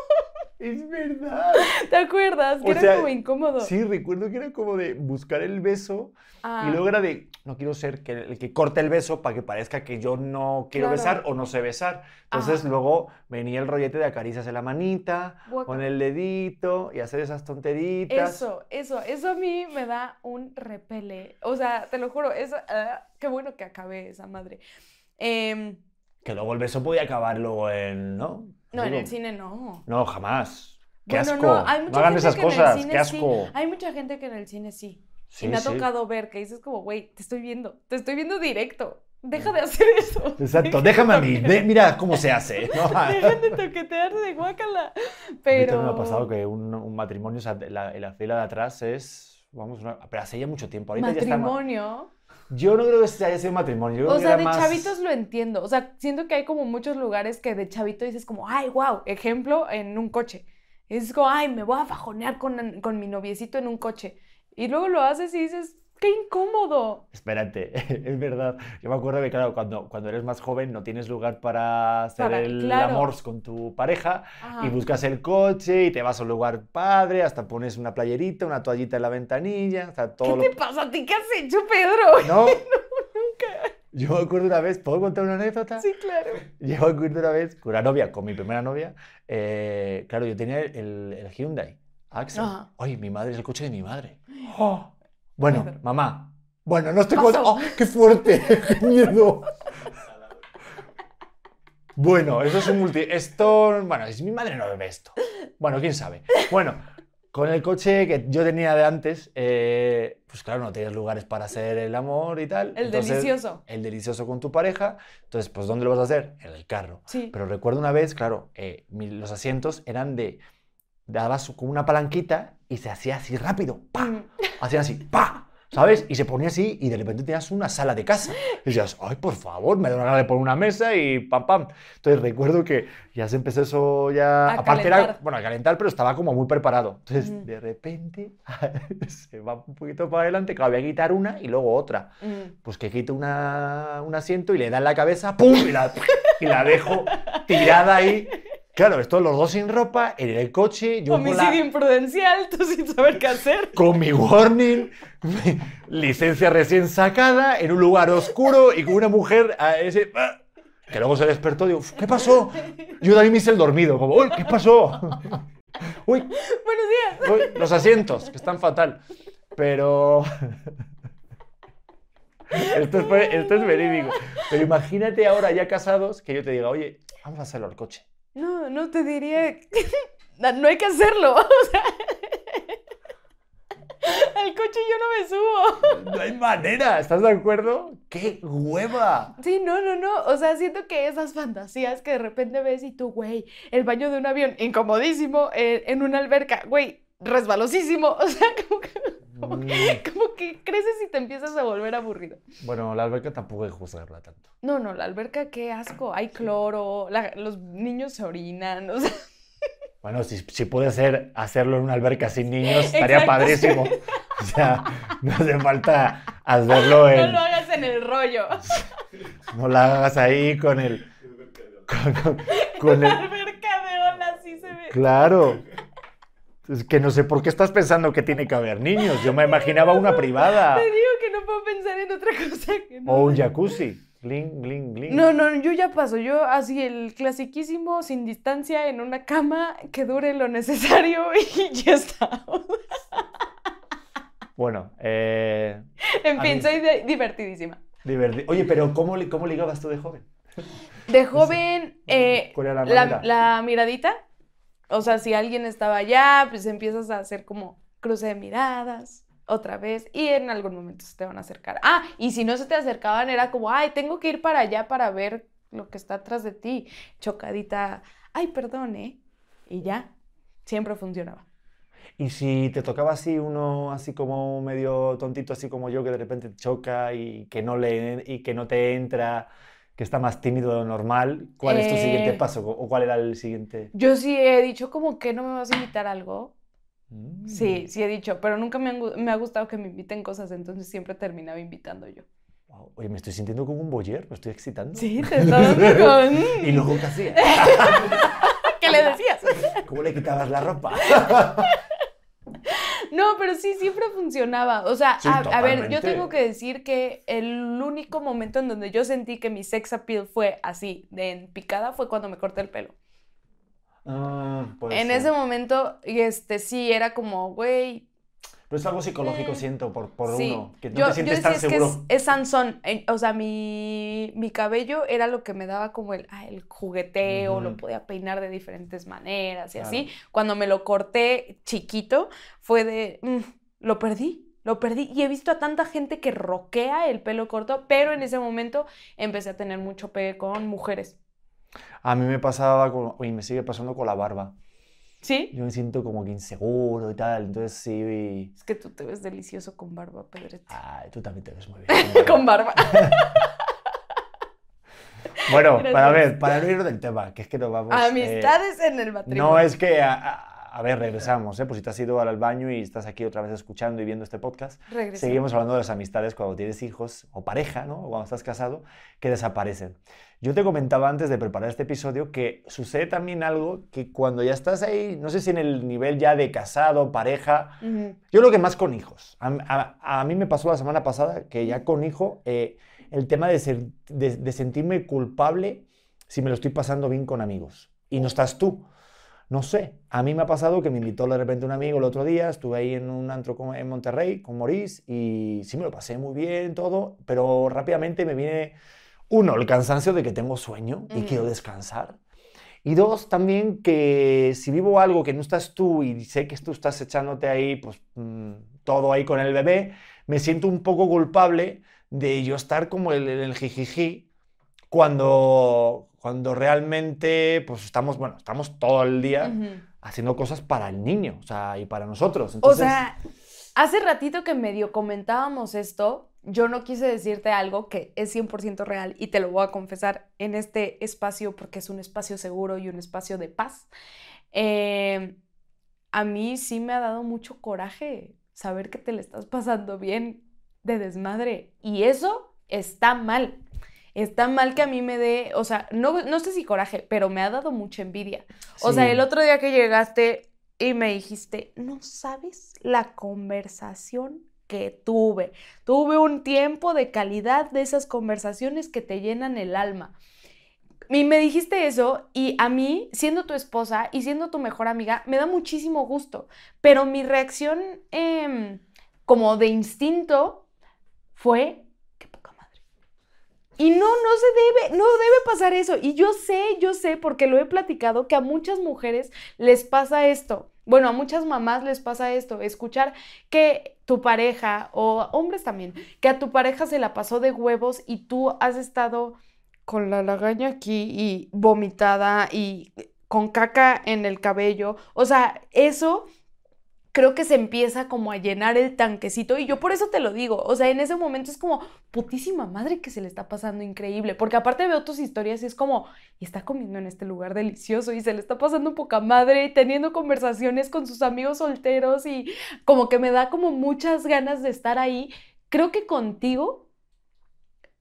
Es verdad. ¿Te acuerdas? Que O era sea, como incómodo. Sí, recuerdo que era como de buscar el beso Ah, y luego era de, no quiero ser que, el que corte el beso para que parezca que yo no quiero Claro. besar o no sé besar. Entonces Ajá. luego venía el rollete de acaricias en la manita, guaca- con el dedito y hacer esas tonteritas. Eso, eso, eso a mí me da un repele. O sea, te lo juro, eso, ah, qué bueno que acabé esa madre. Em, Que luego el beso podía acabar luego en, ¿no? no, en Digo, el cine no. No, jamás. Qué Bueno, asco. no, No, hay mucha hagan gente esas que en el cosas. cine Qué sí. asco. Hay mucha gente que en el cine sí. Sí, y me ha sí. tocado ver que dices como, güey, te estoy viendo, te estoy viendo directo. Deja de hacer eso. Exacto, déjame a mí. toquetear. de- mira cómo se hace. ¿no? Dejan de toquetearse de guácala. Pero. me ha pasado que un, un matrimonio, o sea, la, en la fila de atrás es, vamos, una- pero hace ya mucho tiempo. Ahorita ya está Matrimonio. Yo no creo que haya sido matrimonio. yo O sea, de más- chavitos lo entiendo. O sea, siento que hay como muchos lugares que de chavito dices como, ay, wow, ejemplo, en un coche. Es como, ay, me voy a fajonear con, con mi noviecito en un coche. Y luego lo haces y dices, qué incómodo. Espérate, es verdad. Yo me acuerdo que, claro, cuando, cuando eres más joven no tienes lugar para hacer Para- el claro. amor con tu pareja Ajá. y buscas el coche y te vas a un lugar padre, hasta pones una playerita, una toallita en la ventanilla, sea, todo ¿Qué lo te pasa a ti? ¿Qué has hecho, Pedro? ¿No? Nunca. Yo me acuerdo una vez, ¿puedo contar una anécdota? Sí, claro. Yo me acuerdo una vez con una novia, con mi primera novia, eh, claro, yo tenía el, el Hyundai Accent. Ajá. Ay, mi madre es el coche de mi madre. Oh. Bueno, Pedro. mamá. Bueno, no estoy contando. ¡Oh, qué fuerte! ¡Qué miedo! Bueno, eso es un multi... Esto... Bueno, es mi madre no bebe esto. Bueno, quién sabe. Bueno, Con el coche que yo tenía de antes, eh, pues claro, no tenías lugares para hacer el amor y tal. El Entonces, delicioso. El delicioso con tu pareja. Entonces, pues ¿dónde lo vas a hacer? En el carro. Sí. Pero recuerdo una vez, claro, eh, mi- los asientos eran de... Dabas con una palanquita y se hacía así rápido. ¡Pa! Mm. Hacían así, ¡pa! ¿Sabes? Y se ponía así y de repente tenías una sala de casa. Y decías, ay, por favor, me da una gana de poner una mesa y pam, pam. Entonces recuerdo que ya se empezó eso ya... A aparte era, calentar. bueno, a calentar, pero estaba como muy preparado. Entonces, Ujú. de repente se va un poquito para adelante, claro, voy a quitar una y luego otra. Mm. Pues que quito una, un asiento y le da en la cabeza, ¡pum! Y la, y la dejo tirada ahí. Claro, esto los dos sin ropa, en el coche, yo con la- Homicidio imprudencial, tú sin saber qué hacer. con mi warning, mi licencia recién sacada, en un lugar oscuro y con una mujer a ese... ¡ah! Que luego se despertó y digo, ¿qué pasó? Yo también me hice el dormido, como, uy, ¿qué pasó? Uy, Buenos días. uy, los asientos, que están fatal. Pero... Esto es, esto es verídico. Pero imagínate ahora ya casados que yo te diga, oye, vamos a hacerlo al coche. No, no te diría. No hay que hacerlo. O sea. Al coche yo no me subo. No hay manera, ¿estás de acuerdo? ¡Qué hueva! Sí, no, no, no. O sea, siento que esas fantasías que de repente ves y tú, güey, el baño de un avión incomodísimo, eh, en una alberca, güey, resbalosísimo. O sea, como que, como, que, como que creces y te empiezas a volver aburrido. Bueno, la alberca tampoco hay que juzgarla tanto. No, no, la alberca, qué asco. Hay cloro, la- los niños se orinan. O sea, Bueno, si, si puede ser hacerlo en una alberca sin niños, estaría Exacto. padrísimo. O sea, no hace falta hacerlo no en... lo hagas en el rollo. No la hagas ahí con el... Con, con- con La el... alberca de olas sí se ve. Claro. Es que no sé por qué estás pensando que tiene que haber niños. Yo me imaginaba una privada. Te digo que no puedo pensar en otra cosa que no. O un jacuzzi. No, no, yo ya paso. Yo así el clasiquísimo, sin distancia, en una cama, que dure lo necesario y ya está. Bueno, eh, En fin, mí- soy de- divertidísima. diverti- Oye, pero ¿cómo, ¿cómo ligabas tú de joven? De joven, eh, ¿Cuál era la la, manera? la miradita. O sea, si alguien estaba allá, pues empiezas a hacer como cruce de miradas otra vez y en algún momento se te van a acercar. Ah, y si no se te acercaban era como, ay, tengo que ir para allá para ver lo que está atrás de ti. Chocadita, ay, perdón, ¿eh? Y ya, siempre funcionaba. Y si te tocaba así uno así como medio tontito, así como yo, que de repente te choca y que no le y que no te entra, que está más tímido de lo normal, ¿cuál es tu siguiente Eh. paso? ¿O cuál era el siguiente? Yo sí he dicho como que no me vas a invitar a algo. Mm. Sí, sí he dicho, pero nunca me, han me ha gustado que me inviten cosas, entonces siempre terminaba invitando yo. Wow, Oye, me estoy sintiendo como un boyer, me estoy excitando. Sí, te dando con... ¿Y luego qué hacías? ¿Qué le decías? ¿Cómo le quitabas la ropa? No, pero sí, siempre funcionaba. O sea, Sí, a, a ver, yo tengo que decir que el único momento en donde yo sentí que mi sex appeal fue así, de en picada, fue cuando me corté el pelo. Ah, en ser. ese momento, este, sí, era como, güey, Pero es algo psicológico, Eh, siento, por, por sí. uno, que no yo, te yo sientes decía, tan es que seguro. es, es Sansón. En- O sea, mi, mi cabello era lo que me daba como el, ah, el jugueteo, lo Ujú. podía peinar de diferentes maneras y Claro. así. Cuando me lo corté chiquito, fue de, "Mm, lo perdí. Lo perdí y he visto a tanta gente que roquea el pelo corto, pero en ese momento empecé a tener mucho pegue con mujeres. A mí me pasaba, con, y me sigue pasando con la barba. ¿Sí? Yo me siento como que inseguro y tal, entonces sí... Es que tú te ves delicioso con barba, Pedrete. Ay, tú también te ves muy bien. Con barba. Bueno, para ver, para no ir del tema, que es que nos vamos... eh, Amistades en el matrimonio. no es que... A, a- a ver, regresamos, ¿eh? Pues si te has ido al baño y estás aquí otra vez escuchando y viendo este podcast, Regresamos. seguimos hablando de las amistades cuando tienes hijos o pareja, ¿no? O cuando estás casado, que desaparecen. Yo te comentaba antes de preparar este episodio que sucede también algo que cuando ya estás ahí, no sé si en el nivel ya de casado, pareja, yo creo que más con hijos. A, a- a mí me pasó la semana pasada que ya con hijo, eh, el tema de, ser- de- de sentirme culpable si me lo estoy pasando bien con amigos. Y no estás tú. No sé, a mí me ha pasado que me invitó de repente un amigo el otro día, estuve ahí en un antro con- en Monterrey con Maurice y sí me lo pasé muy bien todo, pero rápidamente me viene, uno, el cansancio de que tengo sueño y Mm. quiero descansar. Y dos, también que si vivo algo que no estás tú y sé que tú estás echándote ahí, pues mm, todo ahí con el bebé, me siento un poco culpable de yo estar como el, el jijiji cuando, cuando realmente pues estamos, bueno, estamos todo el día haciendo cosas para el niño, o sea, y para nosotros. O sea, hace ratito que medio comentábamos esto, yo no quise decirte algo que es 100% real y te lo voy a confesar en este espacio porque es un espacio seguro y un espacio de paz. Eh, a mí sí me ha dado mucho coraje saber que te le estás pasando bien de desmadre y eso está mal. Está mal que a mí me dé, o sea, no, no sé si coraje, pero me ha dado mucha envidia. O sea, el otro día que llegaste y me dijiste, no sabes la conversación que tuve. Tuve un tiempo de calidad de esas conversaciones que te llenan el alma. Y me dijiste eso y a mí, siendo tu esposa y siendo tu mejor amiga, me da muchísimo gusto. Pero mi reacción em, como de instinto fue, qué poca madre. Y no, no se debe, no debe pasar eso. Y yo sé, yo sé, porque lo he platicado, que a muchas mujeres les pasa esto. Bueno, a muchas mamás les pasa esto, escuchar que tu pareja, o hombres también, que a tu pareja se la pasó de huevos y tú has estado con la lagaña aquí y vomitada y con caca en el cabello. O sea, eso creo que se empieza como a llenar el tanquecito y yo por eso te lo digo, o sea, en ese momento es como putísima madre que se le está pasando increíble, porque aparte veo tus historias y es como, está comiendo en este lugar delicioso y se le está pasando poca madre y teniendo conversaciones con sus amigos solteros y como que me da como muchas ganas de estar ahí. Creo que contigo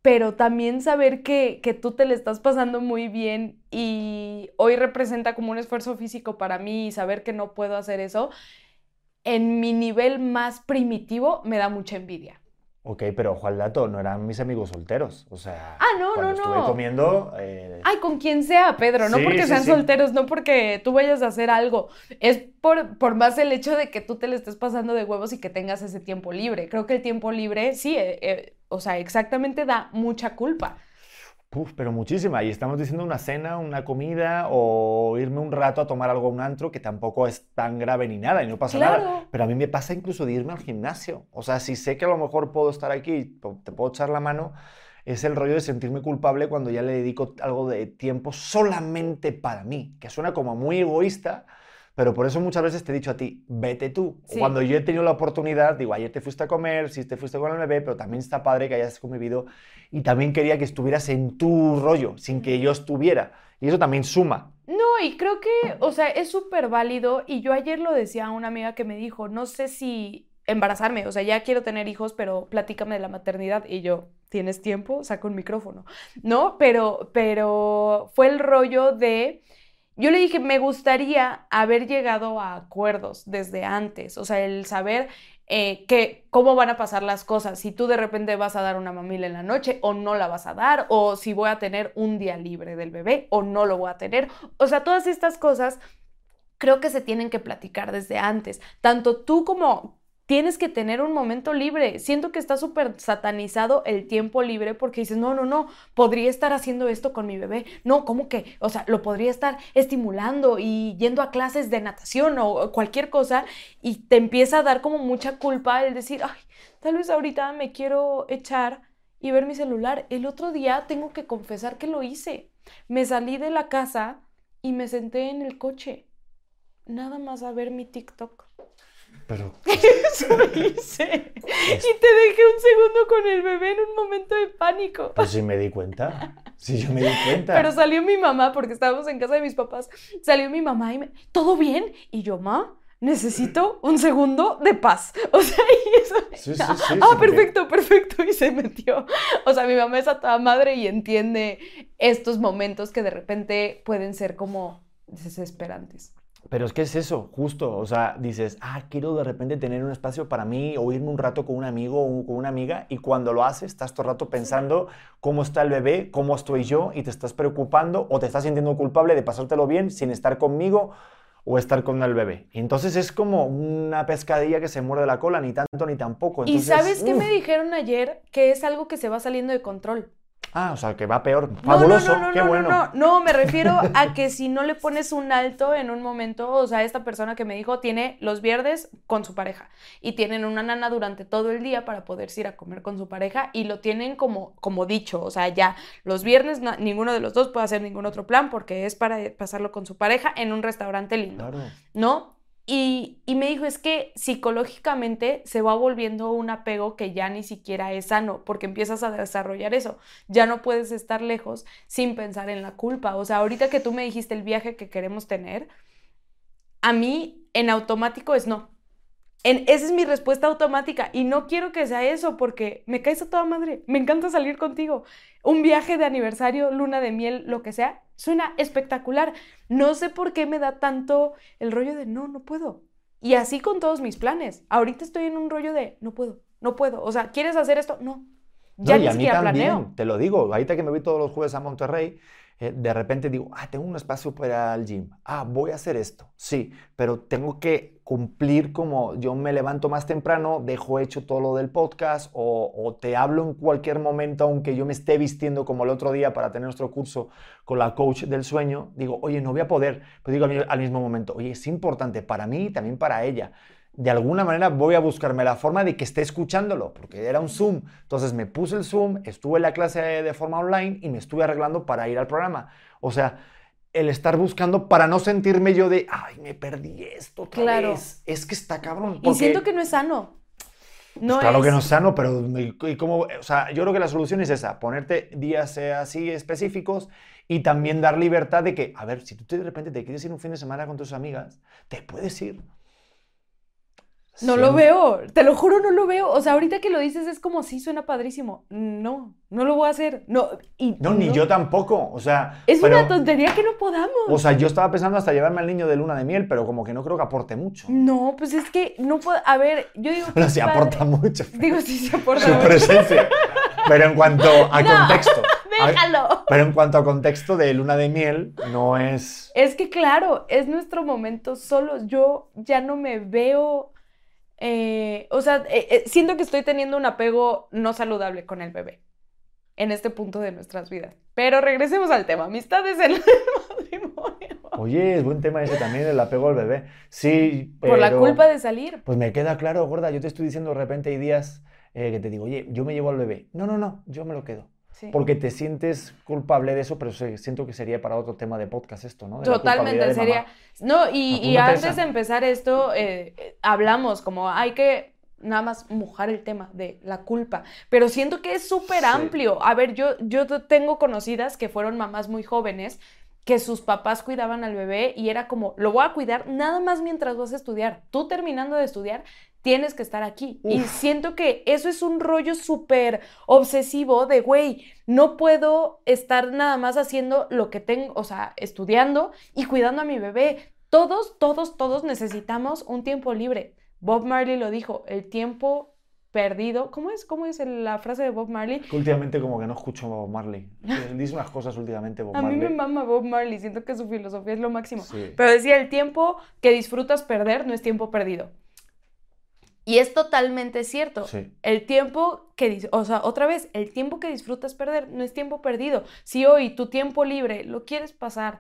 pero también saber que, que, tú te le estás pasando muy bien y hoy representa como un esfuerzo físico para mí y saber que no puedo hacer eso, en mi nivel más primitivo me da mucha envidia. Ok, pero ojo al dato, no eran mis amigos solteros. O sea, ah, no, no, no. estuve comiendo. Eh, Ay, con quien sea, Pedro, no porque sean solteros, no porque tú vayas a hacer algo. Es por, por más el hecho de que tú te le estés pasando de huevos y que tengas ese tiempo libre. Creo que el tiempo libre, sí, eh, eh, o sea, exactamente da mucha culpa. Pero muchísima. Y estamos diciendo una cena, una comida o irme un rato a tomar algo a un antro que tampoco es tan grave ni nada y no pasa nada. Pero a mí me pasa incluso de irme al gimnasio. O sea, si sé que a lo mejor puedo estar aquí, te puedo echar la mano, es el rollo de sentirme culpable cuando ya le dedico algo de tiempo solamente para mí, que suena como muy egoísta, pero por eso muchas veces te he dicho a ti, vete tú. Cuando yo he tenido la oportunidad, digo, ayer te fuiste a comer, sí te fuiste con el bebé, pero también está padre que hayas convivido y también quería que estuvieras en tu rollo, sin que yo estuviera. Y eso también suma. No, y creo que, o sea, es súper válido. Y yo ayer lo decía a una amiga que me dijo, no sé si embarazarme, o sea, ya quiero tener hijos, pero platícame de la maternidad. Y yo, ¿tienes tiempo? Saca un micrófono. ¿No? Pero, pero fue el rollo de yo le dije, me gustaría haber llegado a acuerdos desde antes, o sea, el saber eh, que, cómo van a pasar las cosas, si tú de repente vas a dar una mamila en la noche o no la vas a dar, o si voy a tener un día libre del bebé o no lo voy a tener. O sea, todas estas cosas creo que se tienen que platicar desde antes. Tanto tú como, tienes que tener un momento libre. Siento que está súper satanizado el tiempo libre porque dices, no, no, no, podría estar haciendo esto con mi bebé. No, ¿cómo que? O sea, lo podría estar estimulando y yendo a clases de natación o cualquier cosa y te empieza a dar como mucha culpa el decir, ay, tal vez ahorita me quiero echar y ver mi celular. El otro día tengo que confesar que lo hice. Me salí de la casa y me senté en el coche. Nada más a ver mi TikTok. Pero. Eso hice. Y te dejé un segundo con el bebé en un momento de pánico. Pues sí me di cuenta. Sí, yo me di cuenta. Pero salió mi mamá, porque estábamos en casa de mis papás. Salió mi mamá y me. ¿Todo bien? Y yo, ma, necesito un segundo de paz. O sea, y eso. Sí, sí, sí, ah, perfecto, perfecto. Y se metió. O sea, mi mamá es a toda madre y entiende estos momentos que de repente pueden ser como desesperantes. Pero es que es eso, justo. O sea, dices, ah, quiero de repente tener un espacio para mí o irme un rato con un amigo o con una amiga. Y cuando lo haces, estás todo el rato pensando cómo está el bebé, cómo estoy yo y te estás preocupando o te estás sintiendo culpable de pasártelo bien sin estar conmigo o estar con el bebé. Y entonces es como una pescadilla que se muerde la cola, ni tanto ni tampoco. ¿Y sabes qué me dijeron ayer? Que es algo que se va saliendo de control. Ah, o sea, que va peor. Fabuloso, no, no, no, qué no, bueno. no, no, no, me refiero a que si no le pones un alto en un momento, o sea, esta persona que me dijo tiene los viernes con su pareja y tienen una nana durante todo el día para poderse ir a comer con su pareja y lo tienen como, como dicho, o sea, ya los viernes ninguno de los dos puede hacer ningún otro plan porque es para pasarlo con su pareja en un restaurante lindo. Claro. ¿no? Y, me dijo, es que psicológicamente se va volviendo un apego que ya ni siquiera es sano, porque empiezas a desarrollar eso. Ya no puedes estar lejos sin pensar en la culpa. O sea, ahorita que tú me dijiste el viaje que queremos tener, a mí en automático es no. En, esa es mi respuesta automática y no quiero que sea eso porque me caes a toda madre. Me encanta salir contigo. Un viaje de aniversario, luna de miel, lo que sea, suena espectacular. No sé por qué me da tanto el rollo de no, no puedo. Y así con todos mis planes. Ahorita estoy en un rollo de no puedo, no puedo. O sea, ¿quieres hacer esto? No. Ya No, ni siquiera también, planeo. te lo digo, ahorita que me voy todos los jueves a Monterrey, eh, de repente digo, ah, tengo un espacio para el gym, ah, voy a hacer esto, sí, pero tengo que cumplir como yo me levanto más temprano, dejo hecho todo lo del podcast o, te hablo en cualquier momento, aunque yo me esté vistiendo como el otro día para tener nuestro curso con la coach del sueño, digo, oye, no voy a poder, pero digo al, mi- al mismo momento, oye, es importante para mí y también para ella de alguna manera voy a buscarme la forma de que esté escuchándolo, porque era un Zoom. Entonces me puse el Zoom, estuve en la clase de forma online y me estuve arreglando para ir al programa. O sea, el estar buscando para no sentirme yo de, ay, me perdí esto otra Claro. vez. Es que está cabrón. Y porque- siento que no es sano. No pues claro es. que no es sano, pero y como, o sea, yo creo que la solución es esa, ponerte días así específicos y también dar libertad de que, a ver, si tú de repente te quieres ir un fin de semana con tus amigas, te puedes ir. No lo veo, te lo juro, no lo veo. O sea, ahorita que lo dices es como, sí, suena padrísimo. No, no lo voy a hacer. No, y No, ni yo tampoco, o sea... Es pero- una tontería que no podamos. O sea, yo estaba pensando hasta llevarme al niño de luna de miel, pero como que no creo que aporte mucho. no, pues es que no puedo. A ver, yo digo es sí padre. aporta mucho. Digo, sí se aporta. Su mucho. presencia. Pero en cuanto a No, contexto. a- Déjalo. pero en cuanto a contexto de luna de miel, no es... Es que claro, es nuestro momento solos. Yo ya no me veo. Eh, o sea, eh, eh, siento que estoy teniendo un apego no saludable con el bebé en este punto de nuestras vidas. Pero regresemos al tema, amistades en el matrimonio. Oye, es buen tema ese también, el apego al bebé. Sí, Por la pero- culpa de salir. Pues me queda claro, gorda, yo te estoy diciendo de repente hay días eh, que te digo, oye, yo me llevo al bebé. No, no, no, yo me lo quedo. Sí. Porque te sientes culpable de eso, pero siento que sería para otro tema de podcast esto, ¿no? De Totalmente, sería. No, y, antes de empezar esto, eh, eh, hablamos como hay que nada más mojar el tema de la culpa, pero siento que es súper Sí. amplio. A ver, yo, yo tengo conocidas que fueron mamás muy jóvenes que sus papás cuidaban al bebé y era como, lo voy a cuidar nada más mientras vas a estudiar. Tú terminando de estudiar, tienes que estar aquí. Y siento que eso es un rollo súper obsesivo de, güey, no puedo estar nada más haciendo lo que tengo, o sea, estudiando y cuidando a mi bebé. Todos, todos, todos necesitamos un tiempo libre. Bob Marley lo dijo, el tiempo perdido. ¿Cómo es? ¿Cómo es la frase de Bob Marley? Últimamente como que no escucho Bob Marley. Dice unas cosas últimamente Bob A mí Marley. me mama Bob Marley, siento que su filosofía es lo máximo. Sí. Pero decía, el tiempo que disfrutas perder no es tiempo perdido. Y es totalmente cierto. Sí. El tiempo que, o sea, otra vez, el tiempo que disfrutas perder no es tiempo perdido. Si hoy tu tiempo libre lo quieres pasar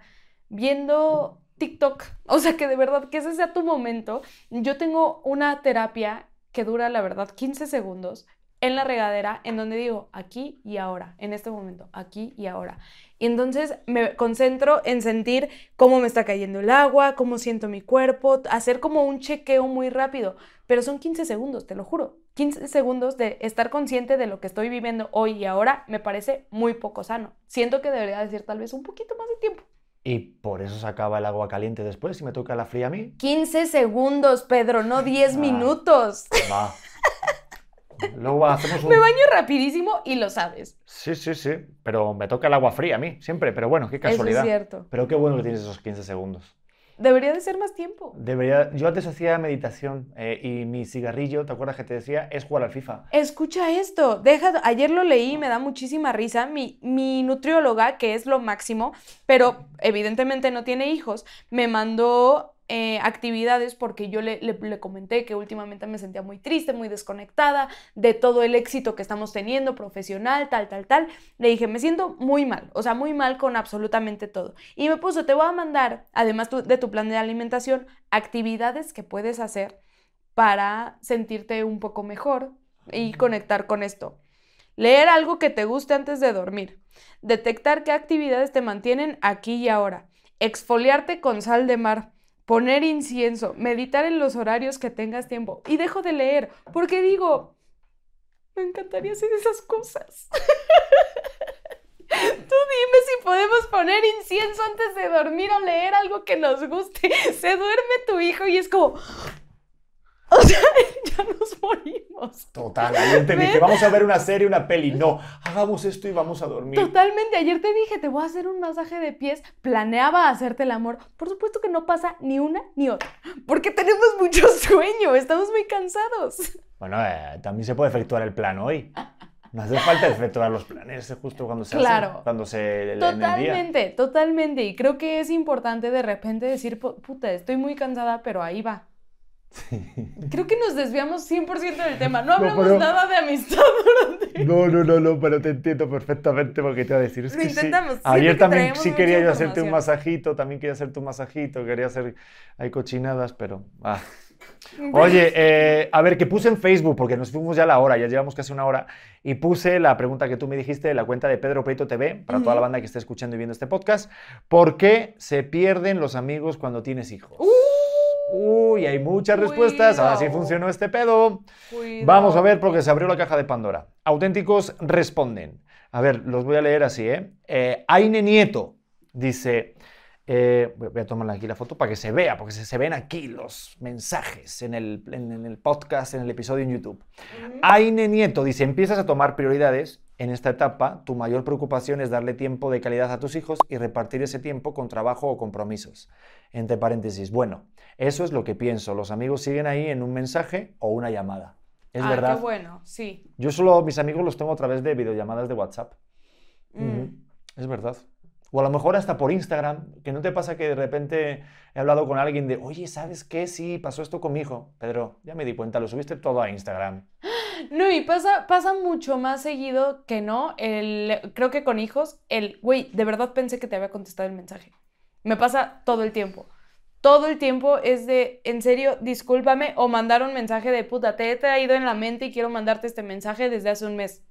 viendo TikTok, o sea, que de verdad que ese sea tu momento. Yo tengo una terapia que dura, la verdad, 15 segundos en la regadera, en donde digo aquí y ahora, en este momento, aquí y ahora. Y entonces me concentro en sentir cómo me está cayendo el agua, cómo siento mi cuerpo, hacer como un chequeo muy rápido. Pero son 15 segundos, te lo juro. 15 segundos de estar consciente de lo que estoy viviendo hoy y ahora me parece muy poco sano. Siento que debería decir tal vez un poquito más de tiempo. Y por eso se acaba el agua caliente después y me toca la fría a mí. 15 segundos, Pedro, no 10 Ah. minutos. Va. Luego hacemos un... Me baño rapidísimo y lo sabes. Sí, sí, sí. Pero me toca el agua fría a mí, siempre. Pero bueno, qué Eso es casualidad. cierto. Pero qué bueno que tienes esos 15 segundos. Debería de ser más tiempo. Debería... Yo antes hacía meditación eh, y mi cigarrillo, ¿te acuerdas que te decía? Es jugar al FIFA. Escucha esto, deja, ayer lo leí y me da muchísima risa. Mi, mi nutrióloga, que es lo máximo, pero evidentemente no tiene hijos, me mandó eh, actividades porque yo le, le, le, comenté que últimamente me sentía muy triste, muy desconectada de todo el éxito que estamos teniendo profesional, tal, tal, tal. Le dije, me siento muy mal, o sea, muy mal con absolutamente todo. Y me puso, te voy a mandar, además de tu plan de alimentación, actividades que puedes hacer para sentirte un poco mejor y conectar con esto. Leer algo que te guste antes de dormir. Detectar qué actividades te mantienen aquí y ahora. Exfoliarte con sal de mar. Poner incienso. Meditar en los horarios que tengas tiempo. Y dejo de leer porque digo, me encantaría hacer esas cosas. Tú dime si podemos poner incienso antes de dormir o leer algo que nos guste. Se duerme tu hijo y es como, o sea, ya nos morimos. Total, ayer te dije, vamos a ver una serie, una peli. No, hagamos esto y vamos a dormir. Totalmente, ayer te dije, te voy a hacer un masaje de pies. Planeaba hacerte el amor. Por supuesto que no pasa ni una ni otra. Porque tenemos mucho sueño, estamos muy cansados. Bueno, eh, también se puede efectuar el plan hoy. No hace falta efectuar los planes justo cuando se claro. hace, cuando se Totalmente, totalmente. Y creo que es importante de repente decir, puta, estoy muy cansada, pero ahí va. Creo que nos desviamos 100% del tema. No hablamos pero- nada de amistad durante... No, no, no, no, pero te entiendo perfectamente porque te iba a decir. Es Lo que intentamos, Ayer también sí quería yo hacerte un masajito, también quería hacerte un masajito, quería hacer hay cochinadas, pero. ah. Oye, eh, a ver, que puse en Facebook, porque nos fuimos ya a la hora, ya llevamos casi una hora, y puse la pregunta que tú me dijiste de la cuenta de Pedro Peito TV, para toda la banda que esté escuchando y viendo este podcast. ¿Por qué se pierden los amigos cuando tienes hijos? Uy, hay muchas respuestas. Ahora sí Cuidado. funcionó este pedo. Cuidado. Vamos a ver porque se abrió la caja de Pandora. Auténticos responden. A ver, los voy a leer así, ¿eh? eh Aine Nieto dice, eh, voy a tomarle aquí la foto para que se vea, porque se, se ven aquí los mensajes en el, en- en el podcast, en el episodio en YouTube. Ujú. Aine Nieto dice, empiezas a tomar prioridades. En esta etapa, tu mayor preocupación es darle tiempo de calidad a tus hijos y repartir ese tiempo con trabajo o compromisos. Entre paréntesis, bueno, eso es lo que pienso. Los amigos siguen ahí en un mensaje o una llamada. Es ah, verdad. qué bueno, sí. Yo solo mis amigos los tengo a través de videollamadas de WhatsApp. Mm. Es verdad. O a lo mejor hasta por Instagram, que no te pasa que de repente he hablado con alguien de, oye, ¿sabes qué? Sí, pasó esto con mi hijo. Pedro, ya me di cuenta, lo subiste todo a Instagram. No, y pasa, pasa mucho más seguido que no. El, creo que con hijos, el, güey, de verdad pensé que te había contestado el mensaje. Me pasa todo el tiempo. Todo el tiempo es de, en serio, discúlpame, o mandar un mensaje de puta, te he traído en la mente y quiero mandarte este mensaje desde hace un mes.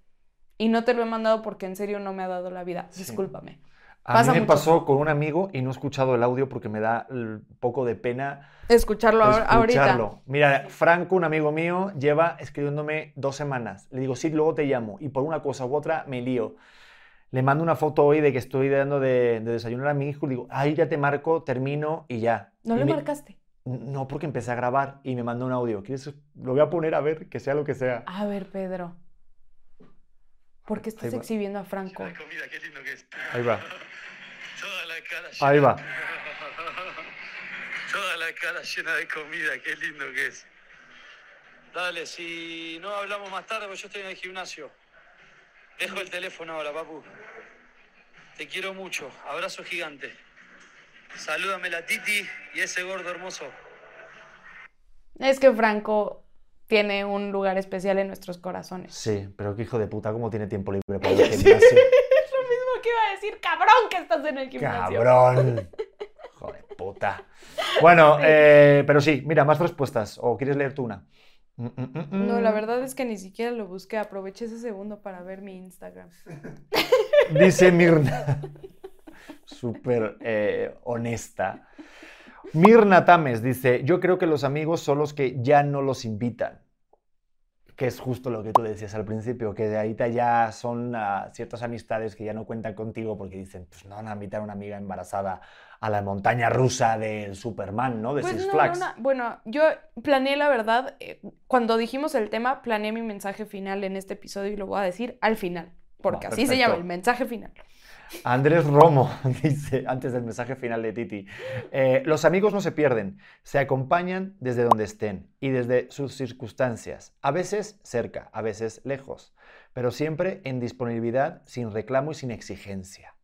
Y no te lo he mandado porque en serio no me ha dado la vida. Sí. Discúlpame. A Pasa mí me mucho. pasó con un amigo y no he escuchado el audio porque me da un poco de pena Escucharlo ahorita. escucharlo. Mira, Franco, un amigo mío, lleva escribiéndome dos semanas. Le digo, sí, luego te llamo. Y por una cosa u otra me lío. Le mando una foto hoy de que estoy dando de, de desayunar a mi hijo. Le digo, ahí ya te marco, termino y ya. ¿No Y le me- marcaste? No, porque empecé a grabar y me mandó un audio. ¿Quieres? Lo voy a poner a ver, que sea lo que sea. A ver, Pedro. ¿Por qué estás Ahí va. exhibiendo a Franco? La comida, qué lindo que es. Ahí va. Toda la cara Ahí va. Toda la cara llena de comida, qué lindo que es. Dale, si no hablamos más tarde, pues yo estoy en el gimnasio. Dejo el teléfono ahora, papu. Te quiero mucho. Abrazo gigante. Salúdame la Titi y ese gordo hermoso. Es que Franco tiene un lugar especial en nuestros corazones. Sí, pero qué hijo de puta, ¿cómo tiene tiempo libre para el Sí. gimnasio? Es lo mismo que iba a decir, cabrón, que estás en el gimnasio. ¡Cabrón! Hijo de puta. Bueno, eh, pero sí, mira, más respuestas. ¿O quieres leer tú una? Mm, mm, mm. No, la verdad es que ni siquiera lo busqué. Aproveché ese segundo para ver mi Instagram. Dice Mirna. Súper eh, honesta. Mirna Tames dice: Yo creo que los amigos son los que ya no los invitan. Que es justo lo que tú decías al principio, que de ahí te ya son ah, ciertas amistades que ya no cuentan contigo porque dicen: Pues no van a invitar a una amiga embarazada a la montaña rusa del Superman, ¿no? De Pues Six no, Flags. no, no. Bueno, yo planeé la verdad, eh, cuando dijimos el tema, planeé mi mensaje final en este episodio y lo voy a decir al final, porque así se llama, el mensaje final. Andrés Romo dice, antes del mensaje final de Titi, eh, los amigos no se pierden, se acompañan desde donde estén y desde sus circunstancias, a veces cerca, a veces lejos, pero siempre en disponibilidad, sin reclamo y sin exigencia.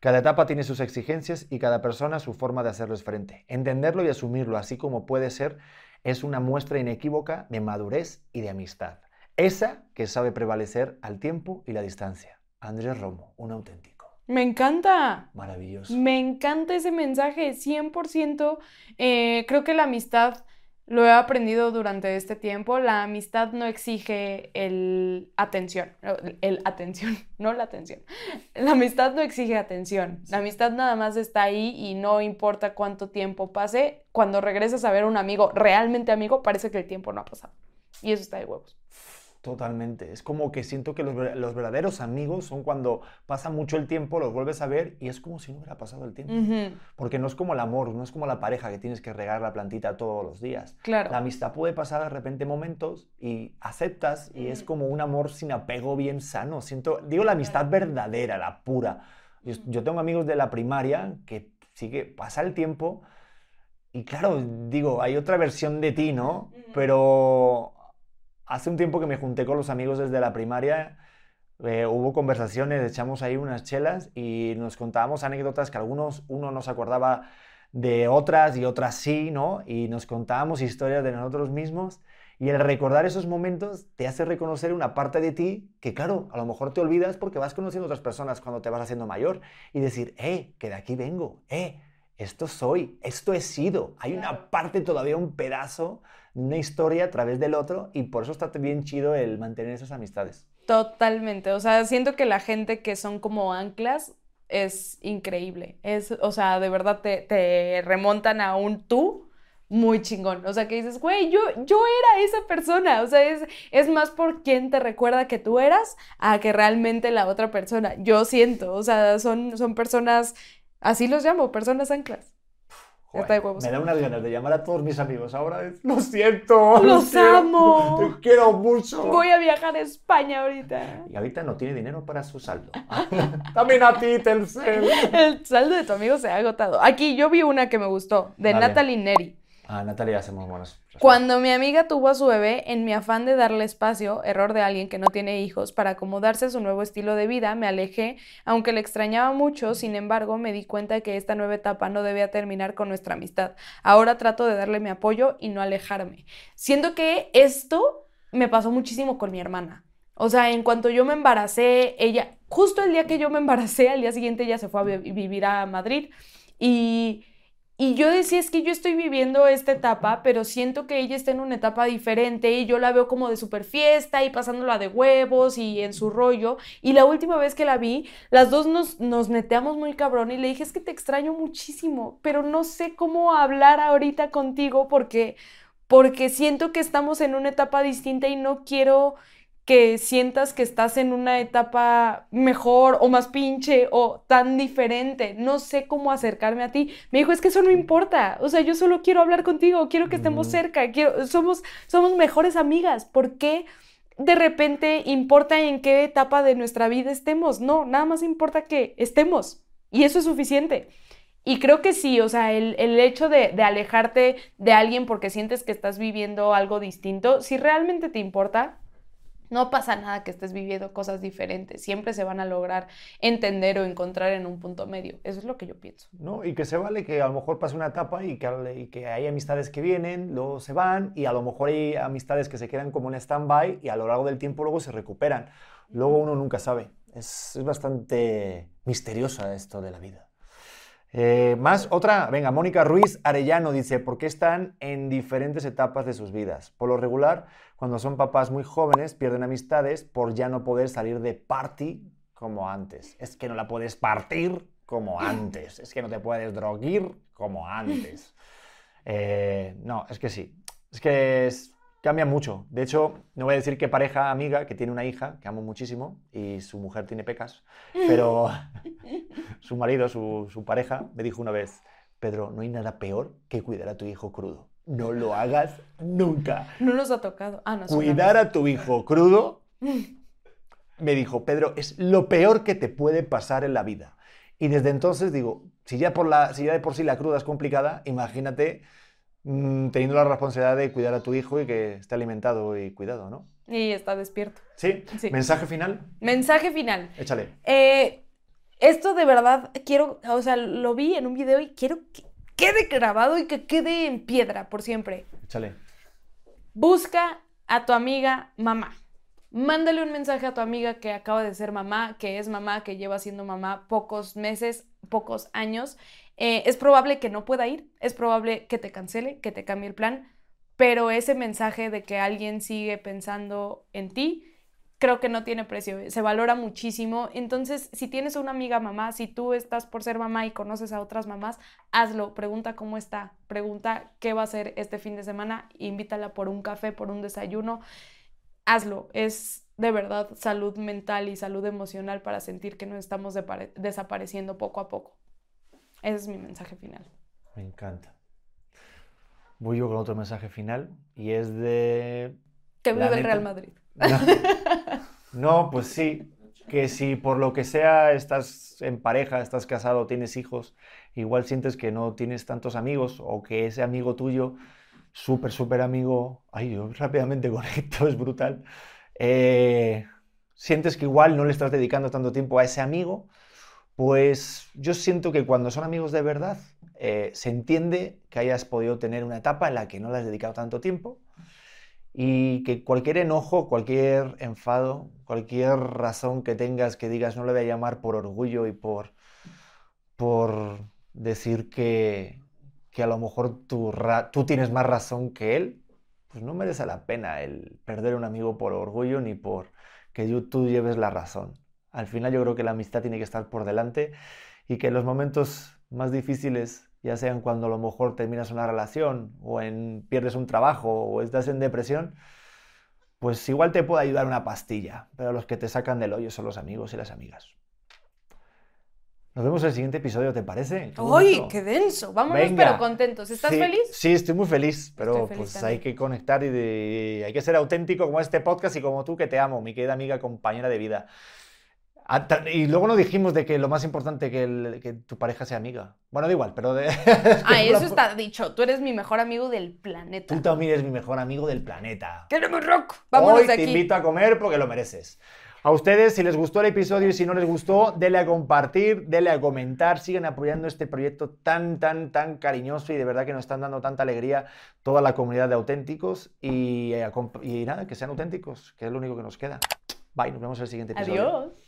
Cada etapa tiene sus exigencias y cada persona su forma de hacerles frente. Entenderlo y asumirlo así como puede ser es una muestra inequívoca de madurez y de amistad. Esa que sabe prevalecer al tiempo y la distancia. Andrés Romo, un auténtico. Me encanta. Maravilloso. Me encanta ese mensaje, 100%. Eh, creo que la amistad, lo he aprendido durante este tiempo, la amistad no exige el atención, el atención, no la atención. La amistad no exige atención. La amistad nada más está ahí y no importa cuánto tiempo pase, cuando regresas a ver a un amigo, realmente amigo, parece que el tiempo no ha pasado. Y eso está de huevos. Totalmente. Es como que siento que los, verdaderos amigos son cuando pasa mucho el tiempo, los vuelves a ver y es como si no hubiera pasado el tiempo. Porque no es como el amor, no es como la pareja que tienes que regar la plantita todos los días. Claro. La amistad puede pasar de repente momentos y aceptas y es como un amor sin apego bien sano. Siento, digo la amistad verdadera, la pura. Yo, yo tengo amigos de la primaria que sí que pasa el tiempo y claro, digo, hay otra versión de ti, ¿no? Pero hace un tiempo que me junté con los amigos desde la primaria, eh, hubo conversaciones, echamos ahí unas chelas y nos contábamos anécdotas que algunos, uno no se acordaba de otras y otras sí, ¿no? Y nos contábamos historias de nosotros mismos. Y el recordar esos momentos te hace reconocer una parte de ti que, claro, a lo mejor te olvidas porque vas conociendo otras personas cuando te vas haciendo mayor y decir, eh, que de aquí vengo, eh, esto soy, esto he sido. Hay una parte todavía, un pedazo una historia a través del otro y por eso está bien chido el mantener esas amistades. Totalmente, o sea, siento que la gente que son como anclas es increíble, es, o sea, de verdad te, remontan a un tú muy chingón, o sea, que dices, güey, yo, yo era esa persona, o sea, es, es más por quien te recuerda que tú eras a que realmente la otra persona, yo siento, o sea, son, son personas, así los llamo, personas anclas me da unas ganas de llamar a todos mis amigos ahora. lo siento. Los amo. Te quiero mucho. Voy a viajar a España ahorita. Y ahorita no tiene dinero para su saldo. También a ti, Telcel. El saldo de tu amigo se ha agotado. Aquí yo vi una que me gustó, de Natalie Neri. Ah, Natalia hacemos buenas. Cuando mi amiga tuvo a su bebé, en mi afán de darle espacio, error de alguien que no tiene hijos, para acomodarse a su nuevo estilo de vida, me alejé, aunque le extrañaba mucho, sin embargo, me di cuenta de que esta nueva etapa no debía terminar con nuestra amistad. Ahora trato de darle mi apoyo y no alejarme. Siento que esto me pasó muchísimo con mi hermana. O sea, en cuanto yo me embaracé, ella, justo el día que yo me embaracé, al día siguiente ella se fue a vivir a Madrid y y yo decía, es que yo estoy viviendo esta etapa, pero siento que ella está en una etapa diferente y yo la veo como de super fiesta y pasándola de huevos y en su rollo. Y la última vez que la vi, las dos nos, nos neteamos muy cabrón y le dije, es que te extraño muchísimo, pero no sé cómo hablar ahorita contigo porque, porque siento que estamos en una etapa distinta y no quiero que sientas que estás en una etapa mejor o más pinche o tan diferente. No sé cómo acercarme a ti. Me dijo, es que eso no importa. O sea, yo solo quiero hablar contigo, quiero que estemos cerca, quiero, somos, somos mejores amigas. ¿Por qué de repente importa en qué etapa de nuestra vida estemos? No, nada más importa que estemos. Y eso es suficiente. Y creo que sí, o sea, el, hecho de, de, alejarte de alguien porque sientes que estás viviendo algo distinto, si realmente te importa, no pasa nada que estés viviendo cosas diferentes, siempre se van a lograr entender o encontrar en un punto medio. Eso es lo que yo pienso. No, y que se vale que a lo mejor pase una etapa y que, que hay amistades que vienen, luego se van, y a lo mejor hay amistades que se quedan como en stand-by y a lo largo del tiempo luego se recuperan. Luego uno nunca sabe. Es, es bastante misteriosa esto de la vida. Eh, más otra, venga, Mónica Ruiz Arellano dice, ¿por qué están en diferentes etapas de sus vidas? Por lo regular, cuando son papás muy jóvenes, pierden amistades por ya no poder salir de party como antes. Es que no la puedes partir como antes. Es que no te puedes droguir como antes. Eh, no, es que sí. Es que es, cambia mucho. De hecho, no voy a decir qué pareja amiga que tiene una hija que amo muchísimo y su mujer tiene pecas, pero su marido, su, pareja, me dijo una vez, Pedro, no hay nada peor que cuidar a tu hijo crudo. No lo hagas nunca. No nos ha tocado. Ah, no, cuidar a tu hijo crudo, me dijo, Pedro, es lo peor que te puede pasar en la vida. Y desde entonces digo, si ya, por la, si ya de por sí la cruda es complicada, imagínate Mm, teniendo la responsabilidad de cuidar a tu hijo y que esté alimentado y cuidado, ¿no? Y está despierto. ¿Sí? ¿Mensaje final? Mensaje final. Échale. Eh, esto de verdad quiero, o sea, lo vi en un video y quiero que quede grabado y que quede en piedra por siempre. Échale. Busca a tu amiga mamá. Mándale un mensaje a tu amiga que acaba de ser mamá, que es mamá, que lleva siendo mamá pocos meses, pocos años. Eh, es probable que no pueda ir, es probable que te cancele, que te cambie el plan, pero ese mensaje de que alguien sigue pensando en ti, creo que no tiene precio, se valora muchísimo. Entonces, si tienes una amiga mamá, si tú estás por ser mamá y conoces a otras mamás, hazlo, pregunta cómo está, pregunta qué va a hacer este fin de semana, invítala por un café, por un desayuno, hazlo, es de verdad salud mental y salud emocional para sentir que nos estamos desapareciendo poco a poco. Ese es mi mensaje final. Me encanta. Voy yo con otro mensaje final y es de... Que vive el Real Madrid. No, pues sí, que si por lo que sea estás en pareja, estás casado, tienes hijos, igual sientes que no tienes tantos amigos o que ese amigo tuyo, súper, súper amigo, ay, yo rápidamente conecto, es brutal, eh, sientes que igual no le estás dedicando tanto tiempo a ese amigo, pues yo siento que cuando son amigos de verdad, eh, se entiende que hayas podido tener una etapa en la que no le has dedicado tanto tiempo y que cualquier enojo, cualquier enfado, cualquier razón que tengas que digas no le voy a llamar por orgullo y por, por decir que, que a lo mejor tú, tú tienes más razón que él, pues no merece la pena el perder un amigo por orgullo ni por que tú lleves la razón. Al final yo creo que la amistad tiene que estar por delante y que en los momentos más difíciles ya sean cuando a lo mejor terminas una relación o en, pierdes un trabajo o estás en depresión, pues igual te puede ayudar una pastilla, pero los que te sacan del hoyo son los amigos y las amigas. Nos vemos en el siguiente episodio, ¿te parece? ¡Uy, qué denso! Vámonos, pero contentos. ¿Estás feliz? Sí, estoy muy feliz, pero pues hay que conectar y hay que ser auténtico como este podcast y como tú que te amo, mi querida amiga, compañera de vida. Ah, y luego no dijimos de que lo más importante que, que tu pareja sea amiga. Bueno, da igual, pero... De, ah, eso está dicho. Tú eres mi mejor amigo del planeta. Tú también eres mi mejor amigo del planeta. ¡Queremos rock! Vámonos Hoy te invito a comer porque lo mereces. A ustedes, si les gustó el episodio y si no les gustó, denle a compartir, denle a comentar, sigan apoyando este proyecto tan, tan, tan cariñoso y de verdad que nos están dando tanta alegría toda la comunidad de auténticos y, eh, y nada, que sean auténticos, que es lo único que nos queda. Bye, nos vemos en el siguiente episodio. Adiós.